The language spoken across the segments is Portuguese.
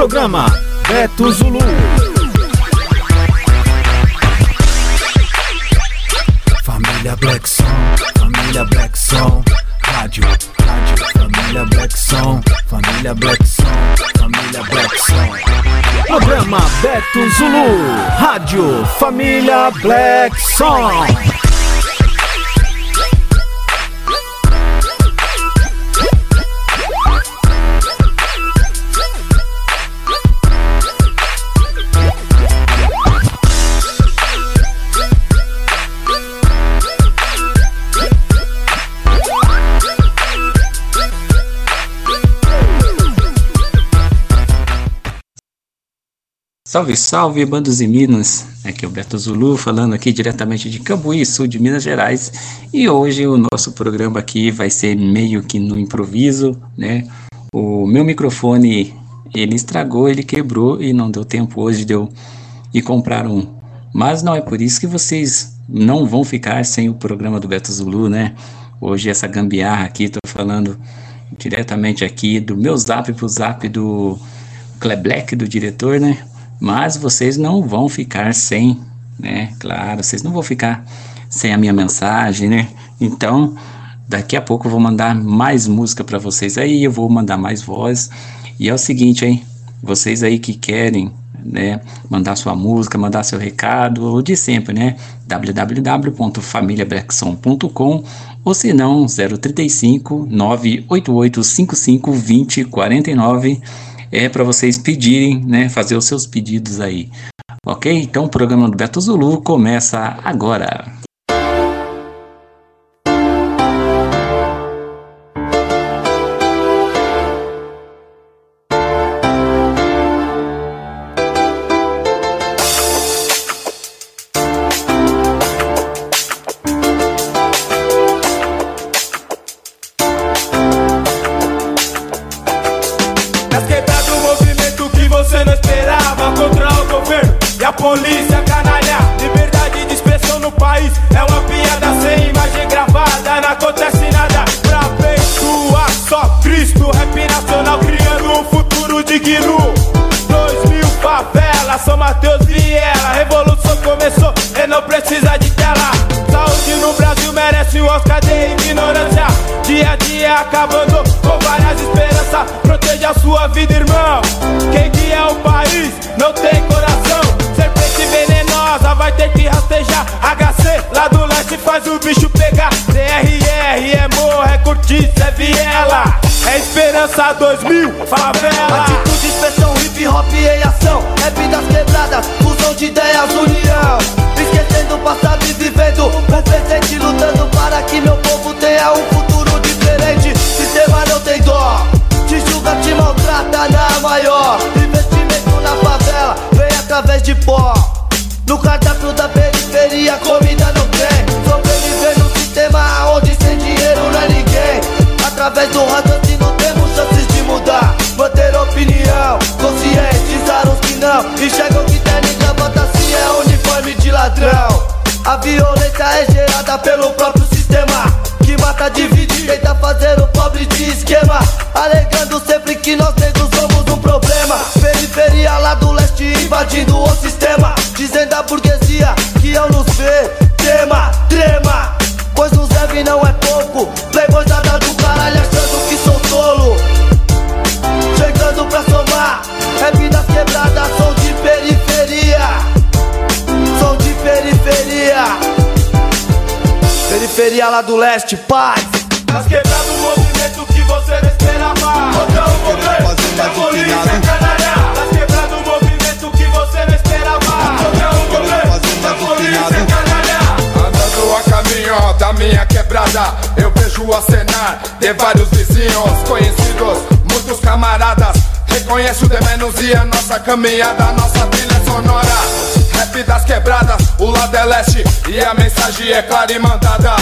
Programa Beto Zulu. Família Black Song, família Black Song, rádio, rádio, família Black Song, família Black Song, família Black Song. Programa Beto Zulu, rádio, família Black Song. Salve, salve, bandos e minas! Aqui é o Beto Zulu falando aqui diretamente de Cambuí, sul de Minas Gerais. E hoje o nosso programa aqui vai ser meio que no improviso, né? O meu microfone, ele estragou, ele quebrou e não deu tempo hoje de eu ir comprar um. Mas não é por isso que vocês não vão ficar sem o programa do Beto Zulu, né? Hoje essa gambiarra aqui, tô falando diretamente aqui do meu zap pro zap do Kleblack, do diretor, né? Mas vocês não vão ficar sem, né? Claro, vocês não vão ficar sem a minha mensagem, né? Então, daqui a pouco eu vou mandar mais música para vocês aí, eu vou mandar mais voz. E é o seguinte, hein? Vocês aí que querem, né, mandar sua música, mandar seu recado, ou de sempre, né? www.familiablackson.com ou se não, 035 988 55 20 49 é para vocês pedirem, né, fazer os seus pedidos aí. Ok? Então o programa do Beto Zulu começa agora. Esquema, alegando sempre que nós negros somos um problema. Periferia lá do leste invadindo o sistema, dizendo a burguesia que ao nos ver tema, trema, pois nos deve não é pouco. Playboyzada do caralho achando que sou tolo pra somar. Rap das quebradas, som de periferia. Som de periferia. Periferia lá do leste, paz. Quebrada, eu vejo a cenar de vários vizinhos conhecidos, muitos camaradas Reconhece o de menos e a nossa caminhada, a nossa trilha sonora. Rap das quebradas, o lado é leste e a mensagem é clara e mandada.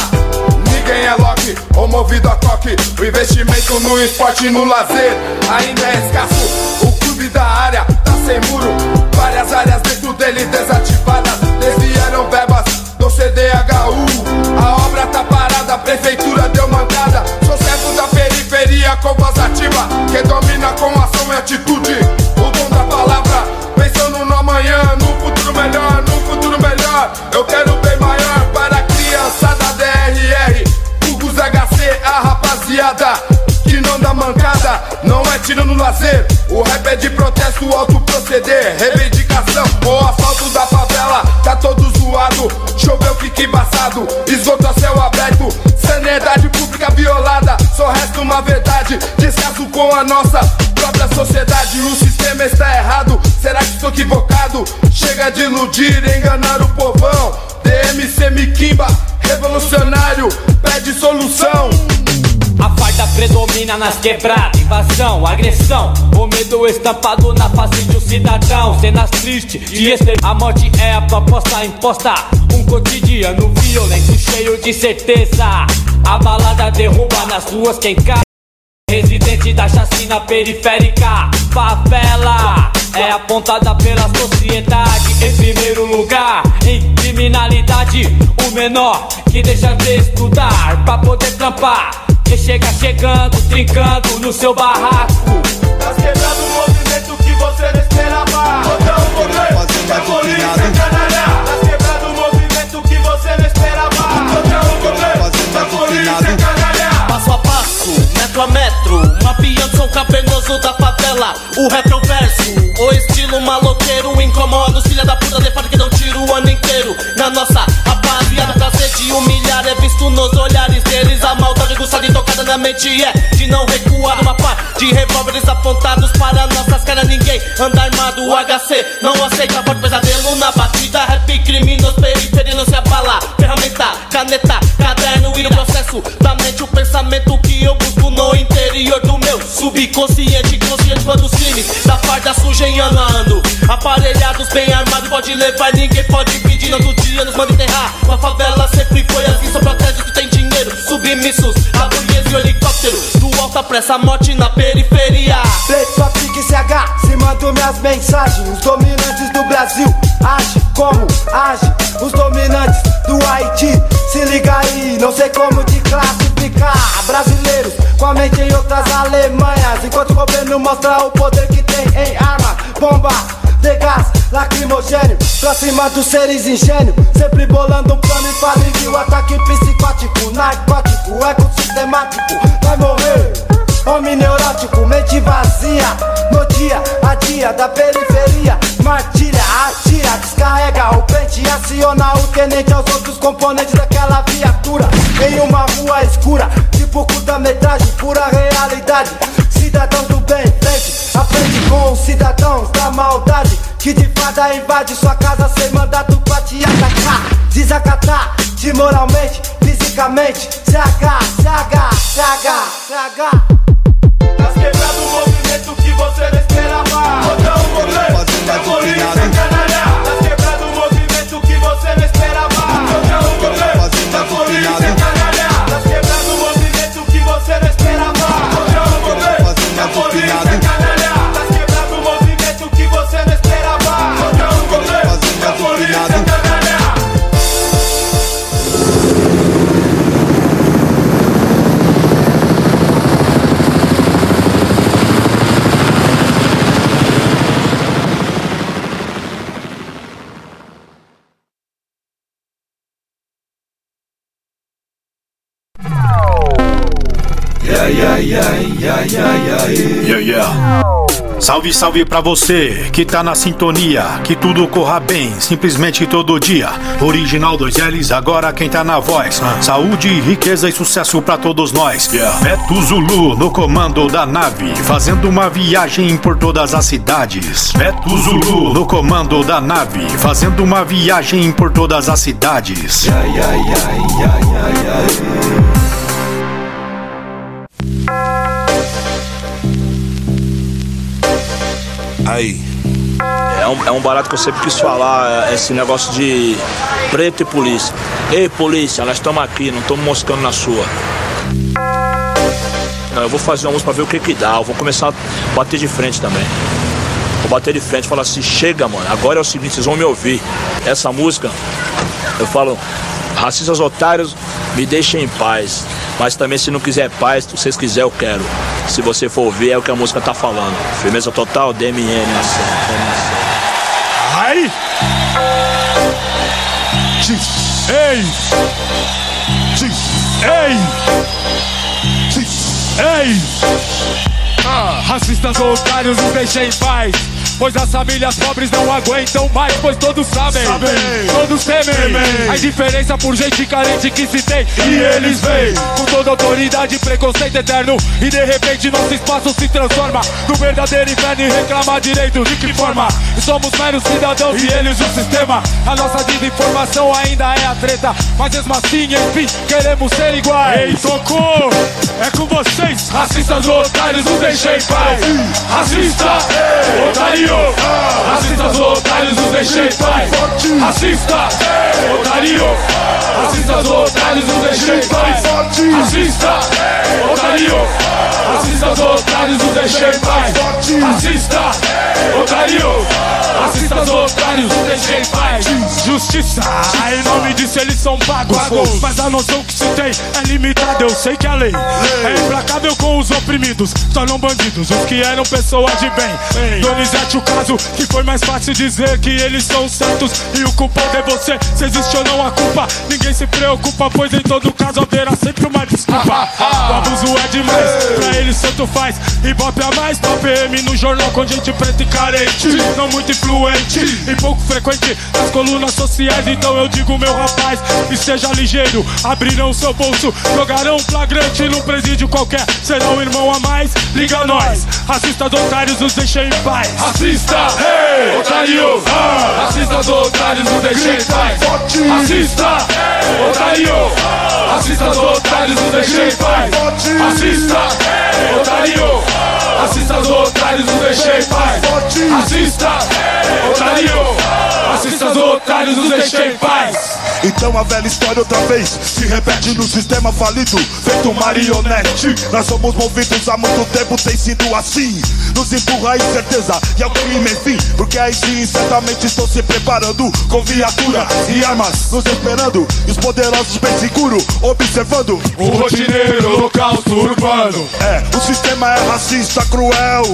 Ninguém é Loki ou movido a toque. O investimento no esporte e no lazer ainda é escasso. O clube da área tá sem muro, várias áreas dentro dele desativadas. Desviaram verbas sou CDHU. A obra tá parada, a prefeitura deu mandada. Sou servo da periferia com voz ativa, que domina com ação e atitude. O dom da palavra, pensando no amanhã, no futuro melhor, no futuro melhor. Eu quero bem maior para a criançada DRR, Fugos HC, a rapaziada lazer. O rap é de protesto, alto proceder. Reivindicação, o asfalto da favela tá todo zoado. Choveu, fica embaçado. Esgoto a céu aberto. Sanidade pública violada. Só resta uma verdade. Descaso com a nossa própria sociedade. O sistema está errado. Será que estou equivocado? Chega de iludir, enganar o povão. DMC Mikimba, revolucionário, pede solução. Predomina nas quebradas, invasão, agressão. O medo estampado na face de um cidadão. Cenas tristes de ester. A morte é a proposta imposta. Um cotidiano violento, cheio de certeza. A balada derruba nas ruas quem cai. Residente da chacina periférica, favela é apontada pela sociedade em primeiro lugar. Em criminalidade, o menor que deixa de estudar pra poder trampar. Chega chegando, trincando no seu barraco. Tá quebrando o movimento que você não esperava. Botão o governo, que a polícia canalha. Tá quebrando o movimento que você não esperava. Botão o governo, que a polícia canalha. Passo a passo, metro a metro, mapeando sou cavernoso da favela. O rap é o verso, o estilo maloqueiro incomoda os filha da puta de fato que dão tiro o ano inteiro. Na nossa de humilhar é visto nos olhares deles. A maldade gusta de tocada na mente é de não recuar. Uma par de revólveres apontados para nossas caras. Ninguém anda armado. O HC não aceita forte pesadelo na batida. Rap criminoso, periferia não se abala. Ferramenta, caneta, caderno e no processo da mente. O pensamento que eu busco no interior do meu subconsciente. Consciente quando os crimes da farda surgem ano. Aparelhados, bem armados, pode levar. Ninguém pode pedir. Outro dia nos manda enterrar. A favela sempre foi assim. Só protege que tem dinheiro. Submissos, a burguesia e helicóptero. Do alta pressa, morte na periferia. Play, Patrick CH, se mandam minhas mensagens. Os dominantes do Brasil age como age. Os dominantes do Haiti, se liga aí, não sei como te classificar. Brasileiros com a mente em outras Alemanhas. Enquanto o governo mostra o poder que tem em arma, bomba. De gás lacrimogênio Pra cima dos seres ingênio Sempre bolando um plano infalível Ataque psicótico, narcótico Eco sistemático, vai morrer Homem neurótico, mente vazia. No dia a dia da periferia Martilha, atira, descarrega o pente Aciona o tenente aos outros componentes daquela viatura. Em uma rua escura Tipo curta-metragem, pura realidade. Cidadãos do bem, frente a frente com os cidadãos da maldade Que de fada invade sua casa sem mandato pra te atacar. Desacatar, de moralmente, fisicamente CH, CH, CH, CH Tá quebrando o movimento que você não esperava. Botão Yeah, yeah. Salve, salve pra você que tá na sintonia, que tudo corra bem, simplesmente todo dia. Original dois L's, agora quem tá na voz. Saúde, riqueza e sucesso pra todos nós. Beto Zulu no comando da nave, fazendo uma viagem por todas as cidades. Beto Zulu no comando da nave, fazendo uma viagem por todas as cidades. Aí. É um, é um barato que eu sempre quis falar, é esse negócio de preto e polícia. Ei, polícia, nós estamos aqui, não estamos moscando na sua. Não, eu vou fazer uma música pra ver o que que dá. Eu vou começar a bater de frente também. Vou bater de frente falar assim, chega, mano, agora é o seguinte, vocês vão me ouvir. Essa música, eu falo, racistas otários, me deixem em paz. Mas também se não quiser paz, se vocês quiserem, eu quero. Se você for ouvir, é o que a música tá falando. Firmeza total, DMN. Ai! Ei! Ei! Ei! Racistas ou otários, nos deixem em paz. Pois as famílias pobres não aguentam mais, pois todos sabem, Sabem. todos temem. Temem. A indiferença por gente carente que se tem, e eles vêm com toda autoridade e preconceito eterno. E de repente nosso espaço se transforma no verdadeiro inferno e reclama direito de que forma? Somos meros cidadãos e eles o sistema. A nossa desinformação ainda é a treta, mas mesmo assim, enfim, queremos ser iguais. Ei, socorro! É com vocês, racistas otários, nos deixem em paz. Racista, otário, racistas ou otários, nos deixem em paz. Racista, otário, racistas otários, nos deixem em paz. Racista, otário, racistas otários, nos deixem em paz. Racista, otário, racistas otários, em paz. Justiça, em nome disso eles são pagos. Mas a noção que se tem é limitada, eu sei que a lei é implacável com os oprimidos. Tornam bandidos os que eram pessoas de bem. Donizete, o caso que foi mais fácil dizer que eles são certos e o culpado é você. Se existe ou não a culpa, ninguém se preocupa, pois em todo caso haverá sempre uma desculpa. O abuso é demais, pra eles tanto faz. Ibope a mais, top PM no jornal com gente preta e carente. Não muito influente e pouco frequente nas colunas sociais. Então eu digo, meu rapaz, esteja ligeiro. Abrirão seu bolso, jogarão flagrante num presídio qualquer. Será um irmão a mais, liga a nós. Racistas otários, nos deixem em paz. Racista, hey, otário. Racistas otários, nos deixem em paz. Racista, otário. Racistas otários, nos deixem em paz. Racista, otário. Racistas otários, nos deixem em paz. Racista, otário. Racistas otários, nos deixem em paz. Então a velha história outra vez se repete no sistema falido, feito marionete. Nós somos movidos há muito tempo, tem sido assim. Nos empurra a incerteza e ao crime, enfim. Porque aí sim, certamente estou se preparando com viatura e armas, nos esperando. E os poderosos bem seguro, observando. O rotineiro, holocausto urbano. É, o sistema é racista, cruel.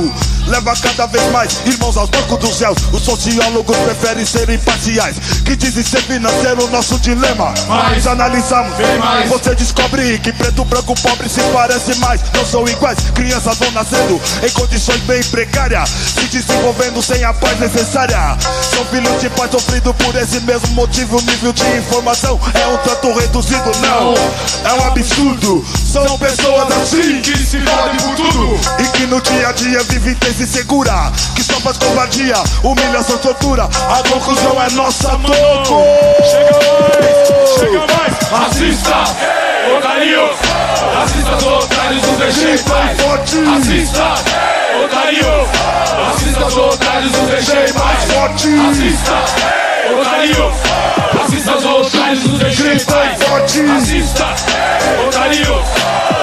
Leva cada vez mais irmãos aos bancos dos céus. Os sociólogos preferem ser imparciais. Que dizem ser financeiro nosso dilema. Mas analisamos, mais. você descobre que preto, branco, pobre se parecem mais. Não são iguais, crianças vão nascendo em condições bem precárias. Se desenvolvendo sem a paz necessária. São filhos de pai sofrido por esse mesmo motivo. O nível de informação é um tanto reduzido, não. É um absurdo. São pessoas assim Que se fodem por tudo. e que no dia a dia vive tensa e segura Que só faz covardia, humilhação, tortura A conclusão é nossa toco Chega mais, chega mais. Racista, otário. Racistas otários, nos deixem em paz. Forte, Racista, otário. Racistas otários, nos deixem em paz. forte, Racista, otário. Otários, nos deixem em paz. forte Racista, otário.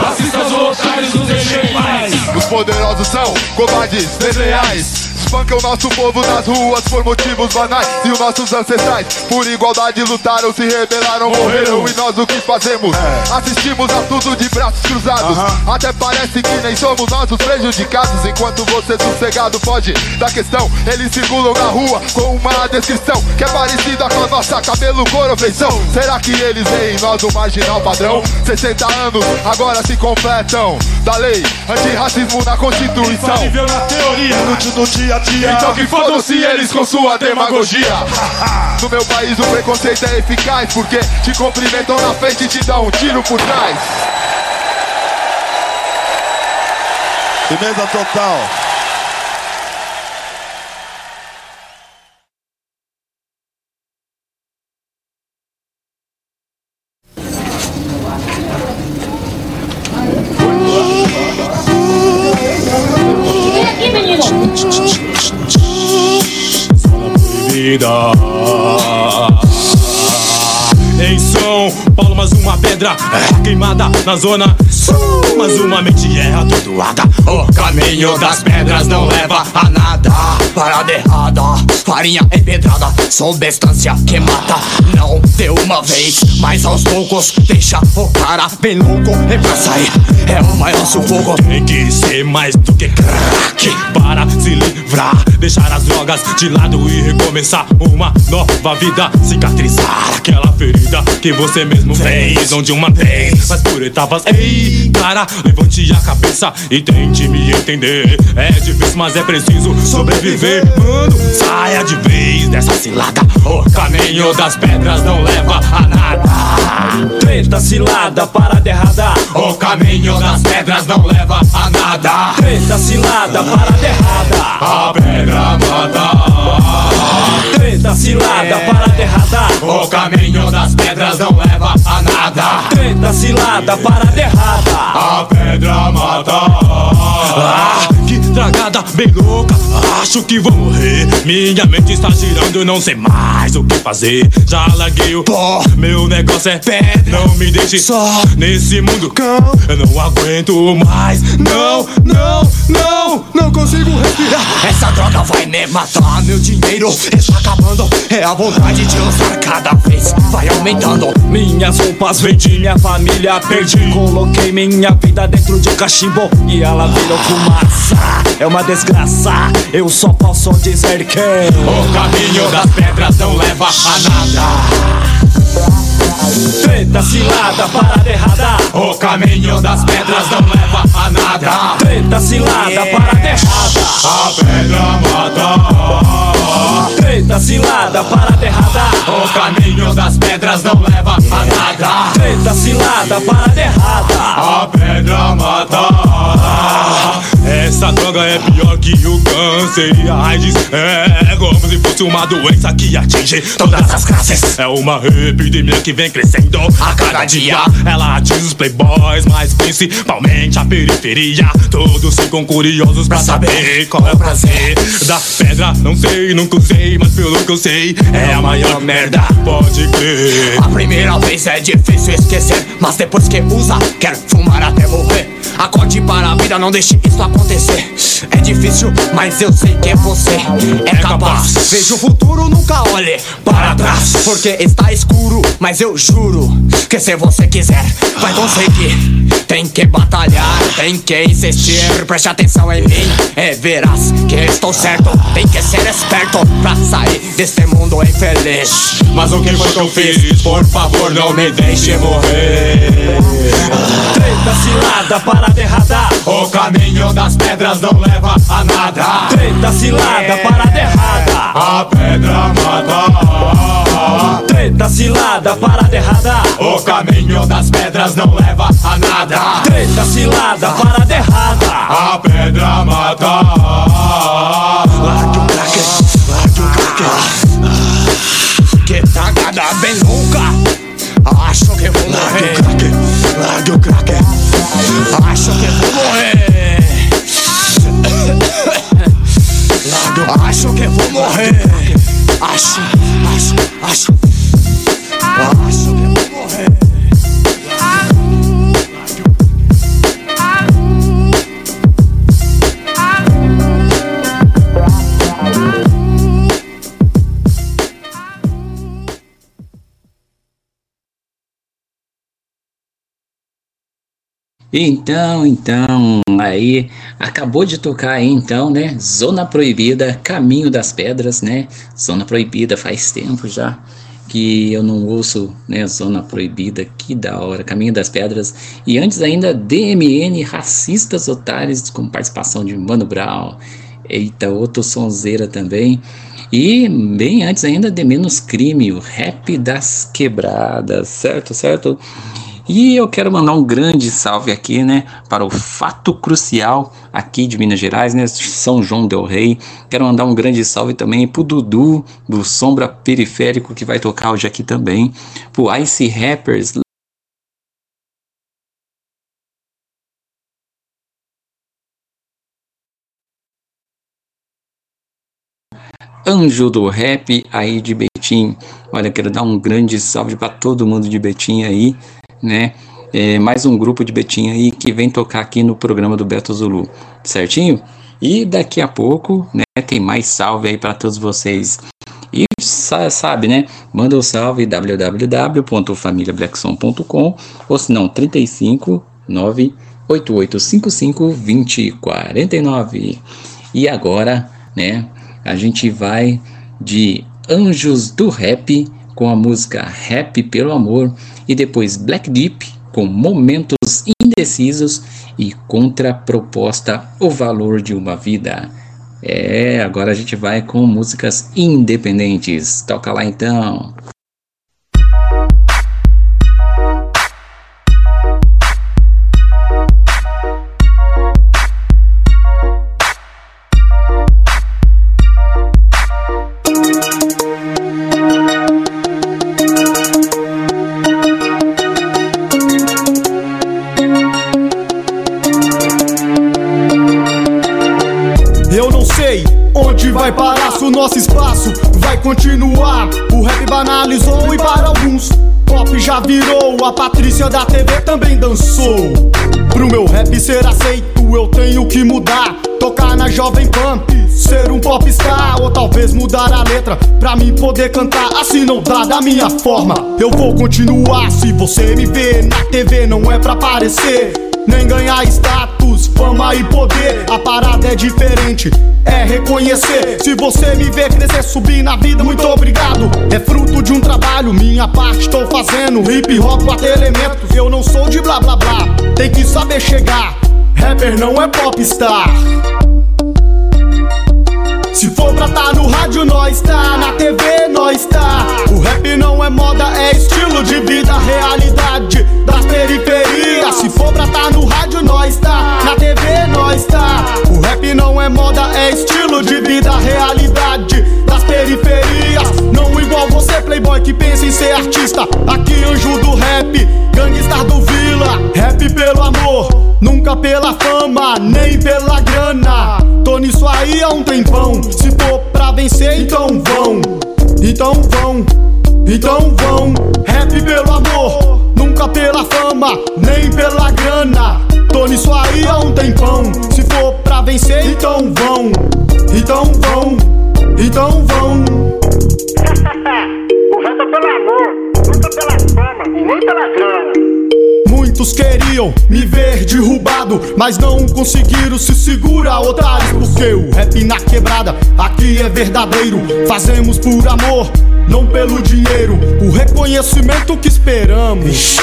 Racistas otários, nos deixem em paz. Os poderosos são covardes, desleais. Espancam nosso povo nas ruas por motivos banais. E os nossos ancestrais, por igualdade, lutaram, se rebelaram, morreram. E nós o que fazemos? Assistimos a tudo de braços cruzados. Até parece que nem somos nós os prejudicados. Enquanto você sossegado foge da questão, eles circulam na rua com uma descrição que é parecida com a nossa cabelo, cor feição. Será que eles veem em nós um marginal padrão? 60 anos agora se completam da lei antirracismo na Constituição. Nível na teoria. Inútil no dia a dia Então que fodam-se eles com sua demagogia. No meu país o preconceito é eficaz Porque te cumprimentam na frente e te dão um tiro por trás. Emenda total. Vem aqui, menino. Vida. Em São Paulo, mais uma pedra é, queimada na zona. Mais uma mente é atordoada. O caminho das pedras não leva a nada. parada errada Farinha empedrada, substância que mata. Não de uma vez, mas aos poucos Deixa o cara bem louco E pra sair. É o maior sufoco. Tem que ser mais do que crack Para se livrar, deixar as drogas de lado E recomeçar uma nova vida. Cicatrizar aquela ferida que você mesmo fez Não de uma vez, mas por etapas Ei, cara, levante a cabeça e tente me entender. É difícil, mas é preciso sobreviver. Mano, saia de vez dessa cilada. O caminho das pedras não leva a nada. Treta cilada, parada errada. O caminho das pedras não leva a nada. Treta cilada, parada errada. A pedra mata. Treta cilada, parada errada. O caminho das pedras não leva a nada. Treta cilada, parada errada. A pedra mata. Ah, que tragada bem louca. Acho que vou morrer. Minha mente está girando, não sei mais o que fazer. Já larguei o pó. Meu negócio é pé. Não me deixe só. nesse mundo cão. Eu não aguento mais. Não, não, não Não consigo respirar. Essa droga vai me matar. Meu dinheiro está acabando. É a vontade de usar cada vez. Vai aumentando. Minhas roupas vendi, minha família. Perdi Coloquei minha vida dentro de um cachimbo. E ela virou fumaça É uma desgraça Eu só posso dizer que O caminho das pedras não leva a nada. Treta cilada, parada errada. O caminho das pedras não leva a nada. Treta cilada, parada errada. A pedra mata. Treta cilada, parada errada. O caminho das pedras não leva a nada. Treta cilada, parada errada. A pedra mata Essa droga é pior que o câncer e a AIDS É como se fosse uma doença que atinge todas as classes. É uma epidemia que vem crescendo a cada dia. Ela atinge os playboys, mas principalmente a periferia. Todos ficam curiosos pra saber qual é o prazer Da pedra, não sei, nunca usei Mas pelo que eu sei, é a maior merda, pode crer. A primeira vez é difícil esquecer Mas depois que usa, quer fumar até morrer Acorde para a vida, não deixe isso acontecer. É difícil, mas eu sei que você. É capaz. Veja o futuro, nunca olhe para trás. Porque está escuro, mas eu juro Que se você quiser, vai conseguir. Tem que batalhar, tem que insistir. Preste atenção em mim, e verás que estou certo. Tem que ser esperto pra sair deste mundo infeliz. Mas o que foi que eu fiz? Por favor, não me deixe morrer. Treta cilada, parada errada O caminho das pedras não leva a nada. Treta cilada, parada errada. A pedra mata. Treta cilada, parada errada. O caminho das pedras não leva a nada. Treta cilada, parada errada. A pedra mata. Largue o crack, largue o crack Que tagada bem louca. Acho que vou morrer. Largue o crack, Acho que vou morrer. Largue o Acho que vou morrer. Acho, acho, acho Acho que vou morrer Então, então, aí acabou de tocar aí então, né? Zona Proibida, Caminho das Pedras, né? Zona Proibida faz tempo já que eu não ouço, né? Zona Proibida, que da hora, Caminho das Pedras. E antes ainda DMN, Racistas Otários, com participação de Mano Brown. Eita, outro sonzeira também. E bem antes ainda de Menos Crime, o Rap das Quebradas, certo, certo? E eu quero mandar um grande salve aqui, né, para o fato crucial aqui de Minas Gerais, né, São João del Rei. Quero mandar um grande salve também pro Dudu do Sombra Periférico que vai tocar hoje aqui também, pro Ice Rappers Anjo do Rap aí de Betim. Olha, quero dar um grande salve para todo mundo de Betim aí, né? É, mais um grupo de Betim aí que vem tocar aqui no programa do Beto Zulu, certinho? E daqui a pouco, né, tem mais salve aí para todos vocês. E sabe, né? Manda o um salve www.familiablackson.com ou se não 35 98855 2049. E agora, né, a gente vai de Anjos do Rap com a música Rap pelo Amor e depois Black Deep com Momentos Indecisos e Contraproposta O Valor de uma Vida. É, agora a gente vai com músicas independentes. Toca lá então. Continuar. O rap banalizou e para alguns. Pop já virou, a Patrícia da TV também dançou. Pro meu rap ser aceito, eu tenho que mudar. Tocar na Jovem Pan, ser um popstar. Ou talvez mudar a letra pra mim poder cantar. Assim não dá da minha forma. Eu vou continuar. Se você me vê na TV, não é pra aparecer nem ganhar status, fama e poder. A parada é diferente, é reconhecer. Se você me vê crescer, subir na vida, muito obrigado. É fruto de um trabalho, minha parte estou fazendo. Hip hop, quatro elementos, eu não sou de blá blá blá. Tem que saber chegar, rapper não é popstar. Se for pra tá no rádio, nós tá. Na TV, nós tá. O rap não é moda, é estilo de vida, realidade das periferias. Se for pra tá no rádio, nós tá. Na TV, nós tá. O rap não é moda, é estilo de vida, realidade das periferias. Não igual você, playboy, que pensa em ser artista. Aqui, anjo do rap, gangstar do Vila. Rap pelo amor, nunca pela fama, nem pela grana. Tô nisso aí há um tempão. Se for pra vencer, então vão. Então vão. Então vão. Rap pelo amor, nunca pela fama, nem pela grana. Tô nisso aí há um tempão. Se for pra vencer, então vão. Muitos queriam me ver derrubado, mas não conseguiram se segurar, otários. Porque o rap na quebrada aqui é verdadeiro. Fazemos por amor, não pelo dinheiro. O reconhecimento que esperamos.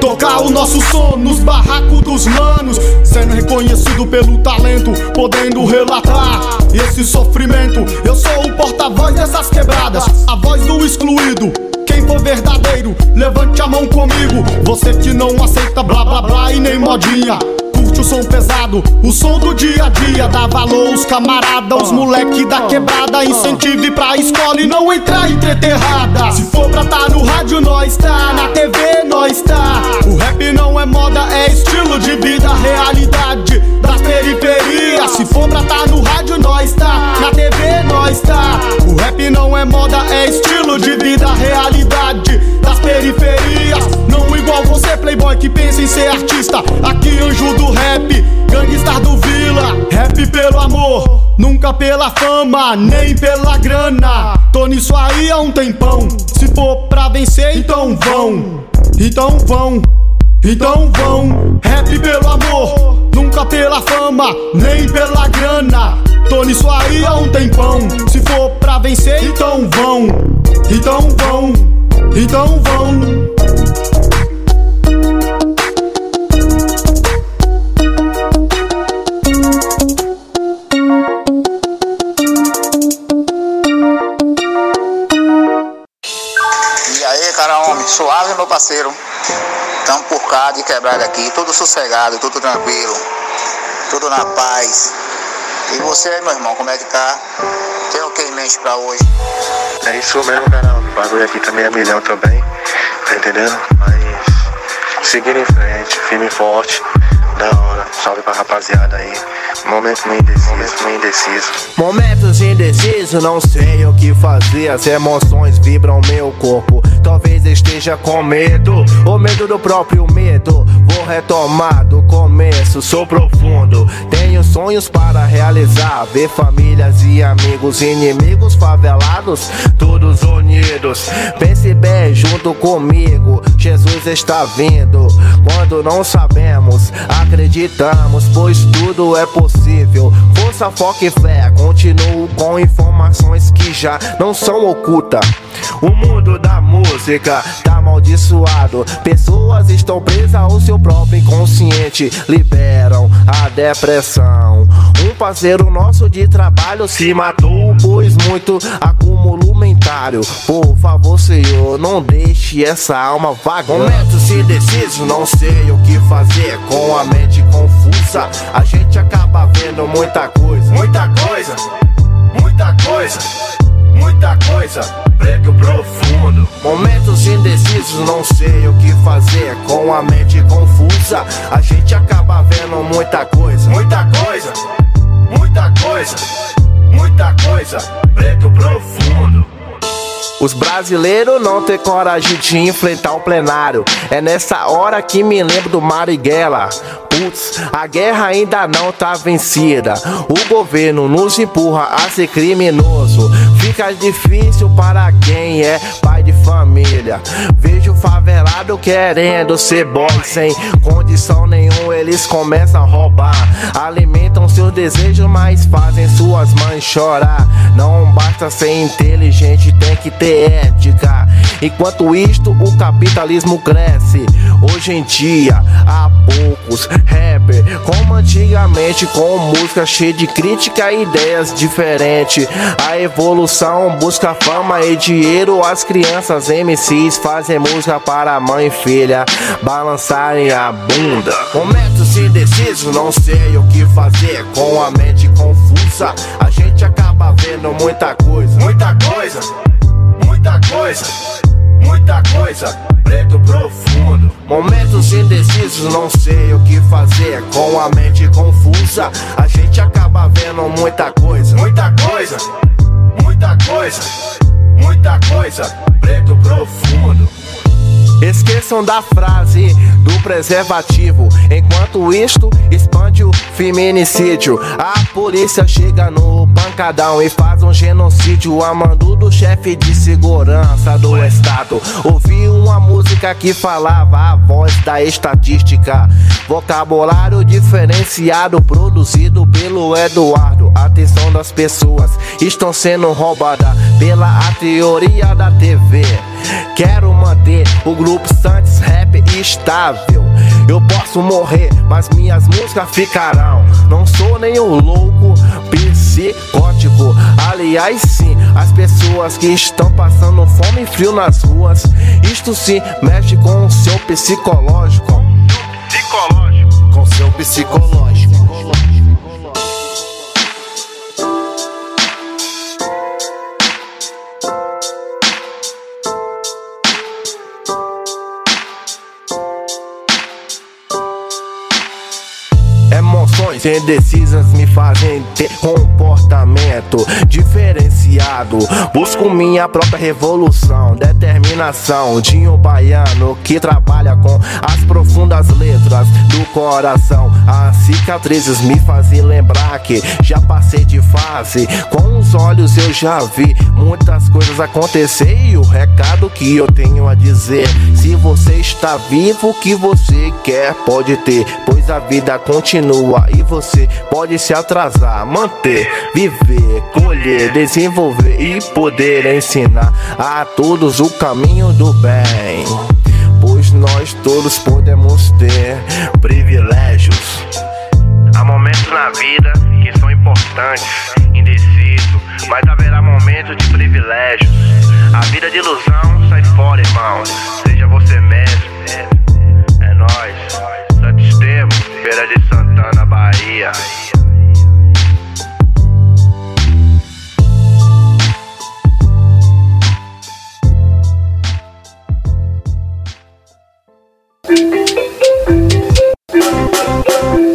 Tocar o nosso som nos barracos dos manos, sendo reconhecido pelo talento, podendo relatar esse sofrimento. Eu sou o porta-voz dessas quebradas, a voz do excluído quem for verdadeiro, levante a mão comigo. Você que não aceita blá blá blá e nem modinha. O som pesado, o som do dia a dia. Dá valor os camarada, os moleque da quebrada. Incentive pra escola e não entrar em treta errada. Se for pra tá no rádio, nós tá. Na TV, nós tá. O rap não é moda, é estilo de vida, realidade das periferias. Se for pra tá no rádio, nós tá. Na TV, nós tá. O rap não é moda, é estilo de vida, realidade das periferias. Não igual você, playboy, que pensa em ser artista. Aqui, anjo do rap, gangstar do Vila. Rap pelo amor, nunca pela fama, nem pela grana. Tô nisso aí há um tempão. Se for pra vencer, então vão. Então vão. Então vão, rap pelo amor, nunca pela fama, nem pela grana. Tô nisso aí há um tempão. Se for pra vencer, então vão. Então vão. Então vão. Parceiro. Tamo por cá de quebrada aqui, tudo sossegado, tudo tranquilo, tudo na paz. E você, meu irmão, como é que tá? Tem o que em mente pra hoje? É isso mesmo, cara. O bagulho aqui também é milhão também, tá entendendo? Mas seguindo em frente, firme e forte, da hora. Salve pra rapaziada aí. Momento meio indeciso, momento meio indeciso. Momentos indecisos, não sei o que fazer. As emoções vibram meu corpo. Talvez esteja com medo, o medo do próprio medo. Vou retomar do começo, sou profundo. Tenho sonhos para realizar. Ver famílias e amigos, inimigos favelados, todos unidos. Pense bem junto comigo. Jesus está vindo. Quando não sabemos, acreditamos, pois tudo é possível. Força, foco e fé. Continuo com informações que já não são ocultas. O mundo da música tá amaldiçoado. Pessoas estão presas ao seu próprio inconsciente. Liberam a depressão. Um parceiro nosso de trabalho se matou, pois muito acúmulo mentário. Por favor, Senhor, não deixe essa alma vagar. Momentos indecisos, não sei o que fazer com a mente confusa. A gente acaba vendo muita coisa, muita coisa, muita coisa, muita coisa. Preto profundo. Momentos indecisos, não sei o que fazer com a mente confusa. A gente acaba vendo muita coisa, muita coisa, muita coisa, muita coisa. Preto profundo. Os brasileiros não têm coragem de enfrentar o plenário. É nessa hora que me lembro do Marighella. Putz, a guerra ainda não tá vencida. O governo nos empurra a ser criminoso. Fica difícil para quem é pai de família. Vejo favelado querendo ser boy sem condição nenhuma. Eles começam a roubar, alimentam seus desejos, mas fazem suas mães chorar. Não basta ser inteligente, tem que ter ética. Enquanto isto, o capitalismo cresce. Hoje em dia, há poucos rappers, como antigamente, com música cheia de crítica e ideias diferentes. A evolução busca fama e dinheiro. As crianças MCs fazem música para mãe e filha balançarem a bunda. Momentos indecisos, não sei o que fazer com a mente confusa. A gente acaba vendo muita coisa, muita coisa, muita coisa, muita coisa. Preto profundo. Momentos indecisos, não sei o que fazer com a mente confusa. A gente acaba vendo muita coisa, muita coisa, muita coisa, muita coisa. Preto profundo. Esqueçam da frase do preservativo. Enquanto isto expande o feminicídio, a polícia chega no pancadão e faz um genocídio. A mando do chefe de segurança do estado. Ouvi uma música que falava a voz da estatística. Vocabulário diferenciado produzido pelo Eduardo. Atenção das pessoas estão sendo roubadas pela a teoria da TV. Quero manter o grupo Santos Rap estável. Eu posso morrer, mas minhas músicas ficarão. Não sou nenhum louco psicótico. Aliás, sim, as pessoas que estão passando fome e frio nas ruas. Isto sim mexe com o seu psicológico. Psicológico. Com seu psicológico. Emoções indecisas me fazem ter comportamento diferenciado. Busco minha própria revolução, determinação de um baiano que trabalha com as profundas letras do coração. As cicatrizes me fazem lembrar que já passei de fase. Com os olhos eu já vi muitas coisas acontecer e o recado que eu tenho a dizer. Se você está vivo, o que você quer pode ter, pois a vida continua e você pode se atrasar, manter, viver, colher, desenvolver e poder ensinar a todos o caminho do bem. Pois nós todos podemos ter privilégios. Há momentos na vida que são importantes, indeciso, mas haverá momentos de privilégios. A vida de ilusão sai fora, irmão. Seja você mesmo. É nóis. Santo Estevam, Feira de Santana, Bahia.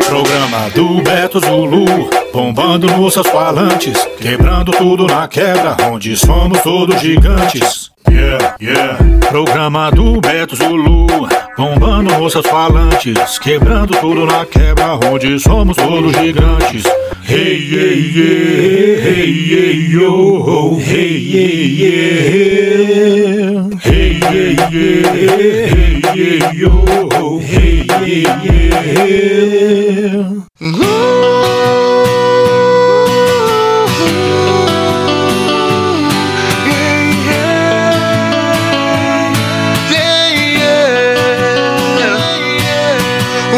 Programa do Beto Zulu, bombando nos seus falantes, quebrando tudo na quebra, onde somos todos gigantes. Yeah, yeah. Programa do Beto Zulu, bombando seus falantes, quebrando tudo na quebra, onde somos todos gigantes. Hey, yeah, yeah, hey, yeah, yo, hey, yeah, yeah. Hey, yeah, yeah, hey, yeah, yo, hey, yeah, yeah.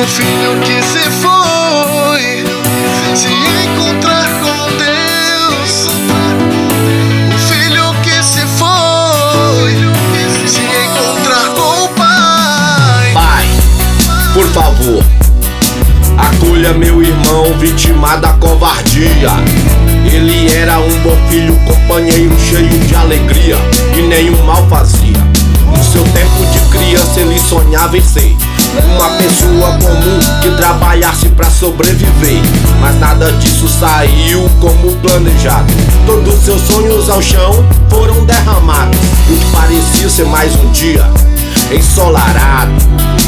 Filho que se foi se encontrar com Deus. Um filho que se foi se encontrar com o Pai. Pai, por favor, acolha meu irmão vítima da covardia. Ele era um bom filho, companheiro cheio de alegria e nenhum mal fazia. No seu tempo de criança ele sonhava em ser uma pessoa comum que trabalhasse pra sobreviver. Mas nada disso saiu como planejado. Todos seus sonhos ao chão foram derramados. E o que parecia ser mais um dia ensolarado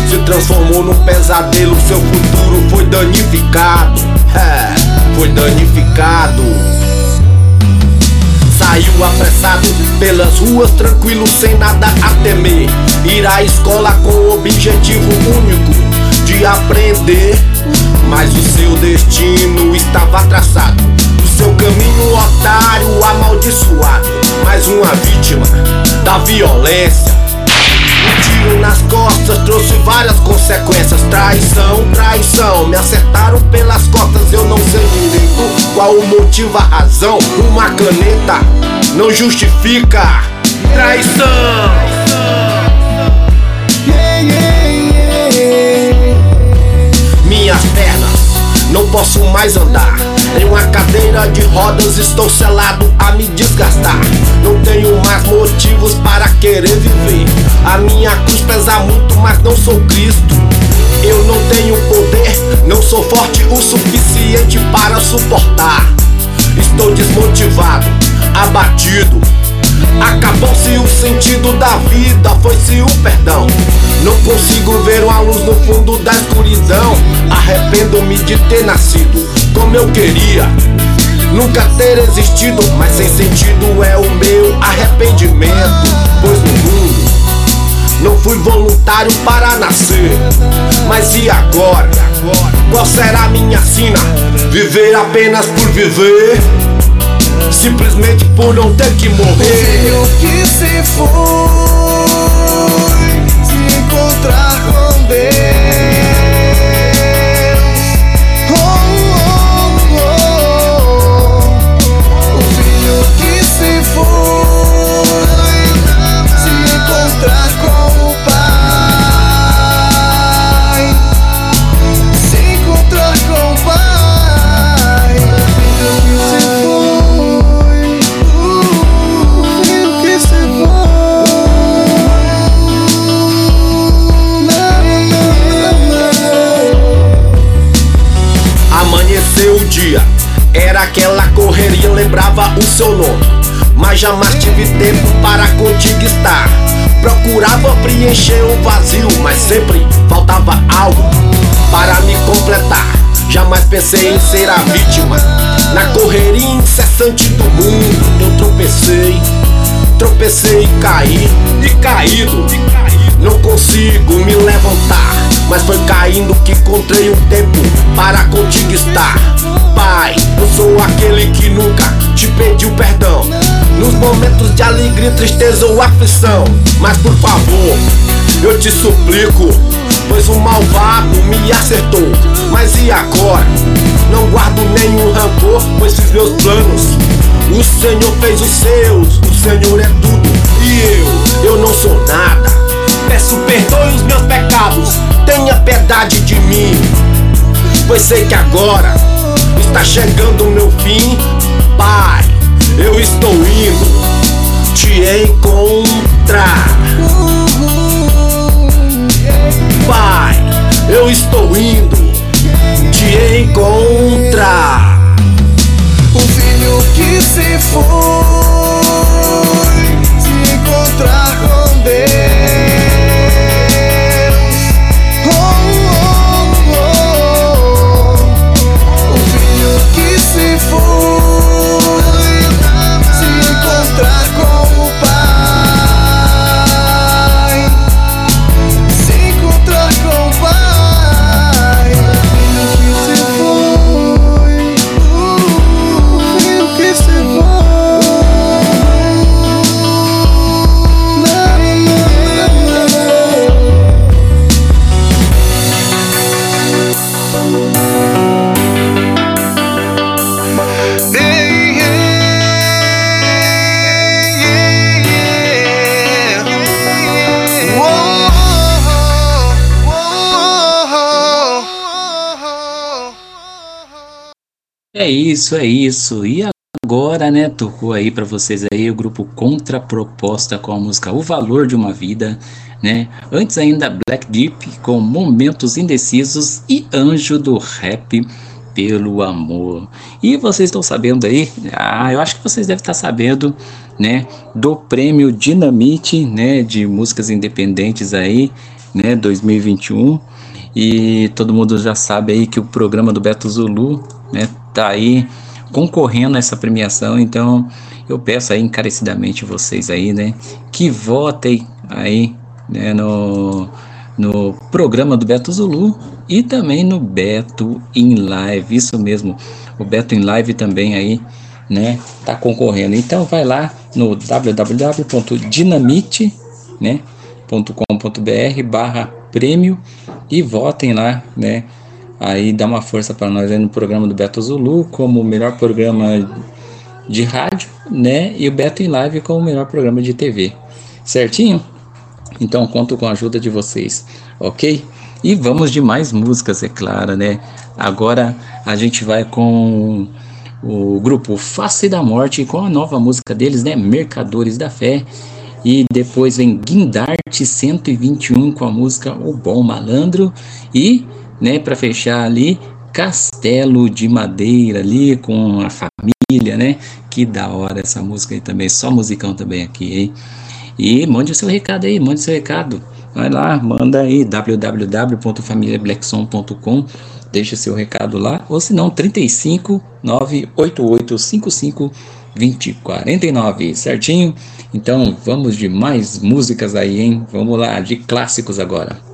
se transformou num pesadelo. Seu futuro foi danificado. É, foi danificado. Saiu apressado pelas ruas, tranquilo, sem nada a temer. Ir à escola com o objetivo único de aprender. Mas o seu destino estava traçado. O seu caminho otário, amaldiçoado. Mais uma vítima da violência. Tiro nas costas trouxe várias consequências. Traição, traição. Me acertaram pelas costas, eu não sei direito qual o motivo, a razão. Uma caneta não justifica traição. Minhas pernas não posso mais andar. Em uma cadeira de rodas estou selado a me desgastar. Não tenho mais motivos para querer viver. A minha cruz pesa muito, mas não sou Cristo. Eu não tenho poder, não sou forte o suficiente para suportar. Estou desmotivado, abatido. Acabou-se o sentido da vida, foi-se o perdão. Não consigo ver uma luz no fundo da escuridão. Arrependo-me de ter nascido como eu queria. Nunca ter existido, mas sem sentido é o meu arrependimento. Pois no mundo não fui voluntário para nascer. Mas e agora? Qual será minha sina? Viver apenas por viver? Simplesmente por não ter que morrer. Filho que se foi, se encontrar com Deus. Foi, se encontrar com o Pai. Se encontrar com o Pai. Se foi. Se Amanheceu o dia, era aquela correria, lembrava o seu nome. Mas jamais tive tempo para contigo estar. Procurava preencher o vazio, mas sempre faltava algo para me completar. Jamais pensei em ser a vítima. Na correria incessante do mundo, eu tropecei, tropecei e caí, e caído. Não consigo me levantar, mas foi caindo que encontrei um tempo para contigo estar. Pai, eu sou aquele que nunca te pediu perdão. Nos momentos de alegria, tristeza ou aflição. Mas por favor, eu te suplico, pois o malvado me acertou. Mas e agora? Não guardo nenhum rancor, pois fiz meus planos. O Senhor fez os seus, o Senhor é tudo. E eu, eu não sou nada. Peço perdoe os meus pecados, tenha piedade de mim. Pois sei que agora está chegando o meu fim. Pai, eu estou indo te encontrar. Pai, eu estou indo te encontrar. O filho que se foi se encontrar com Deus. Isso, é isso. E agora, né, tocou aí pra vocês aí o grupo Contraproposta com a música O Valor de uma Vida, né? Antes ainda Black Deep com Momentos Indecisos e Anjo do Rap pelo Amor. E vocês estão sabendo aí, ah, eu acho que vocês devem estar sabendo, né, do prêmio Dinamite, né, de músicas independentes aí, né, 2021. E todo mundo já sabe aí que o programa do Beto Zulu, né, tá aí concorrendo a essa premiação, então eu peço aí encarecidamente vocês aí, né, que votem aí, né, no, no programa do Beto Zulu e também no Beto in Live, isso mesmo, o Beto in Live também aí, né, tá concorrendo. Então vai lá no www.dinamite, né, .com.br barra prêmio e votem lá, né, aí dá uma força para nós aí no programa do Beto Zulu como o melhor programa de rádio, né? E o Beto em Live como o melhor programa de TV. Certinho? Então conto com a ajuda de vocês, ok? E vamos de mais músicas, é claro, né? Agora a gente vai com o grupo Face da Morte com a nova música deles, né? Mercadores da Fé. E depois vem Guindarte 121 com a música O Bom Malandro. E né, para fechar ali, Castelo de Madeira ali com a família, né? Que da hora essa música aí também, só musicão também aqui, hein? E mande o seu recado aí, mande o seu recado. Vai lá, manda aí www.familiablackson.com, deixa seu recado lá, ou se não, 35 98855 2049, certinho? Então vamos de mais músicas aí, hein? Vamos lá, de clássicos agora.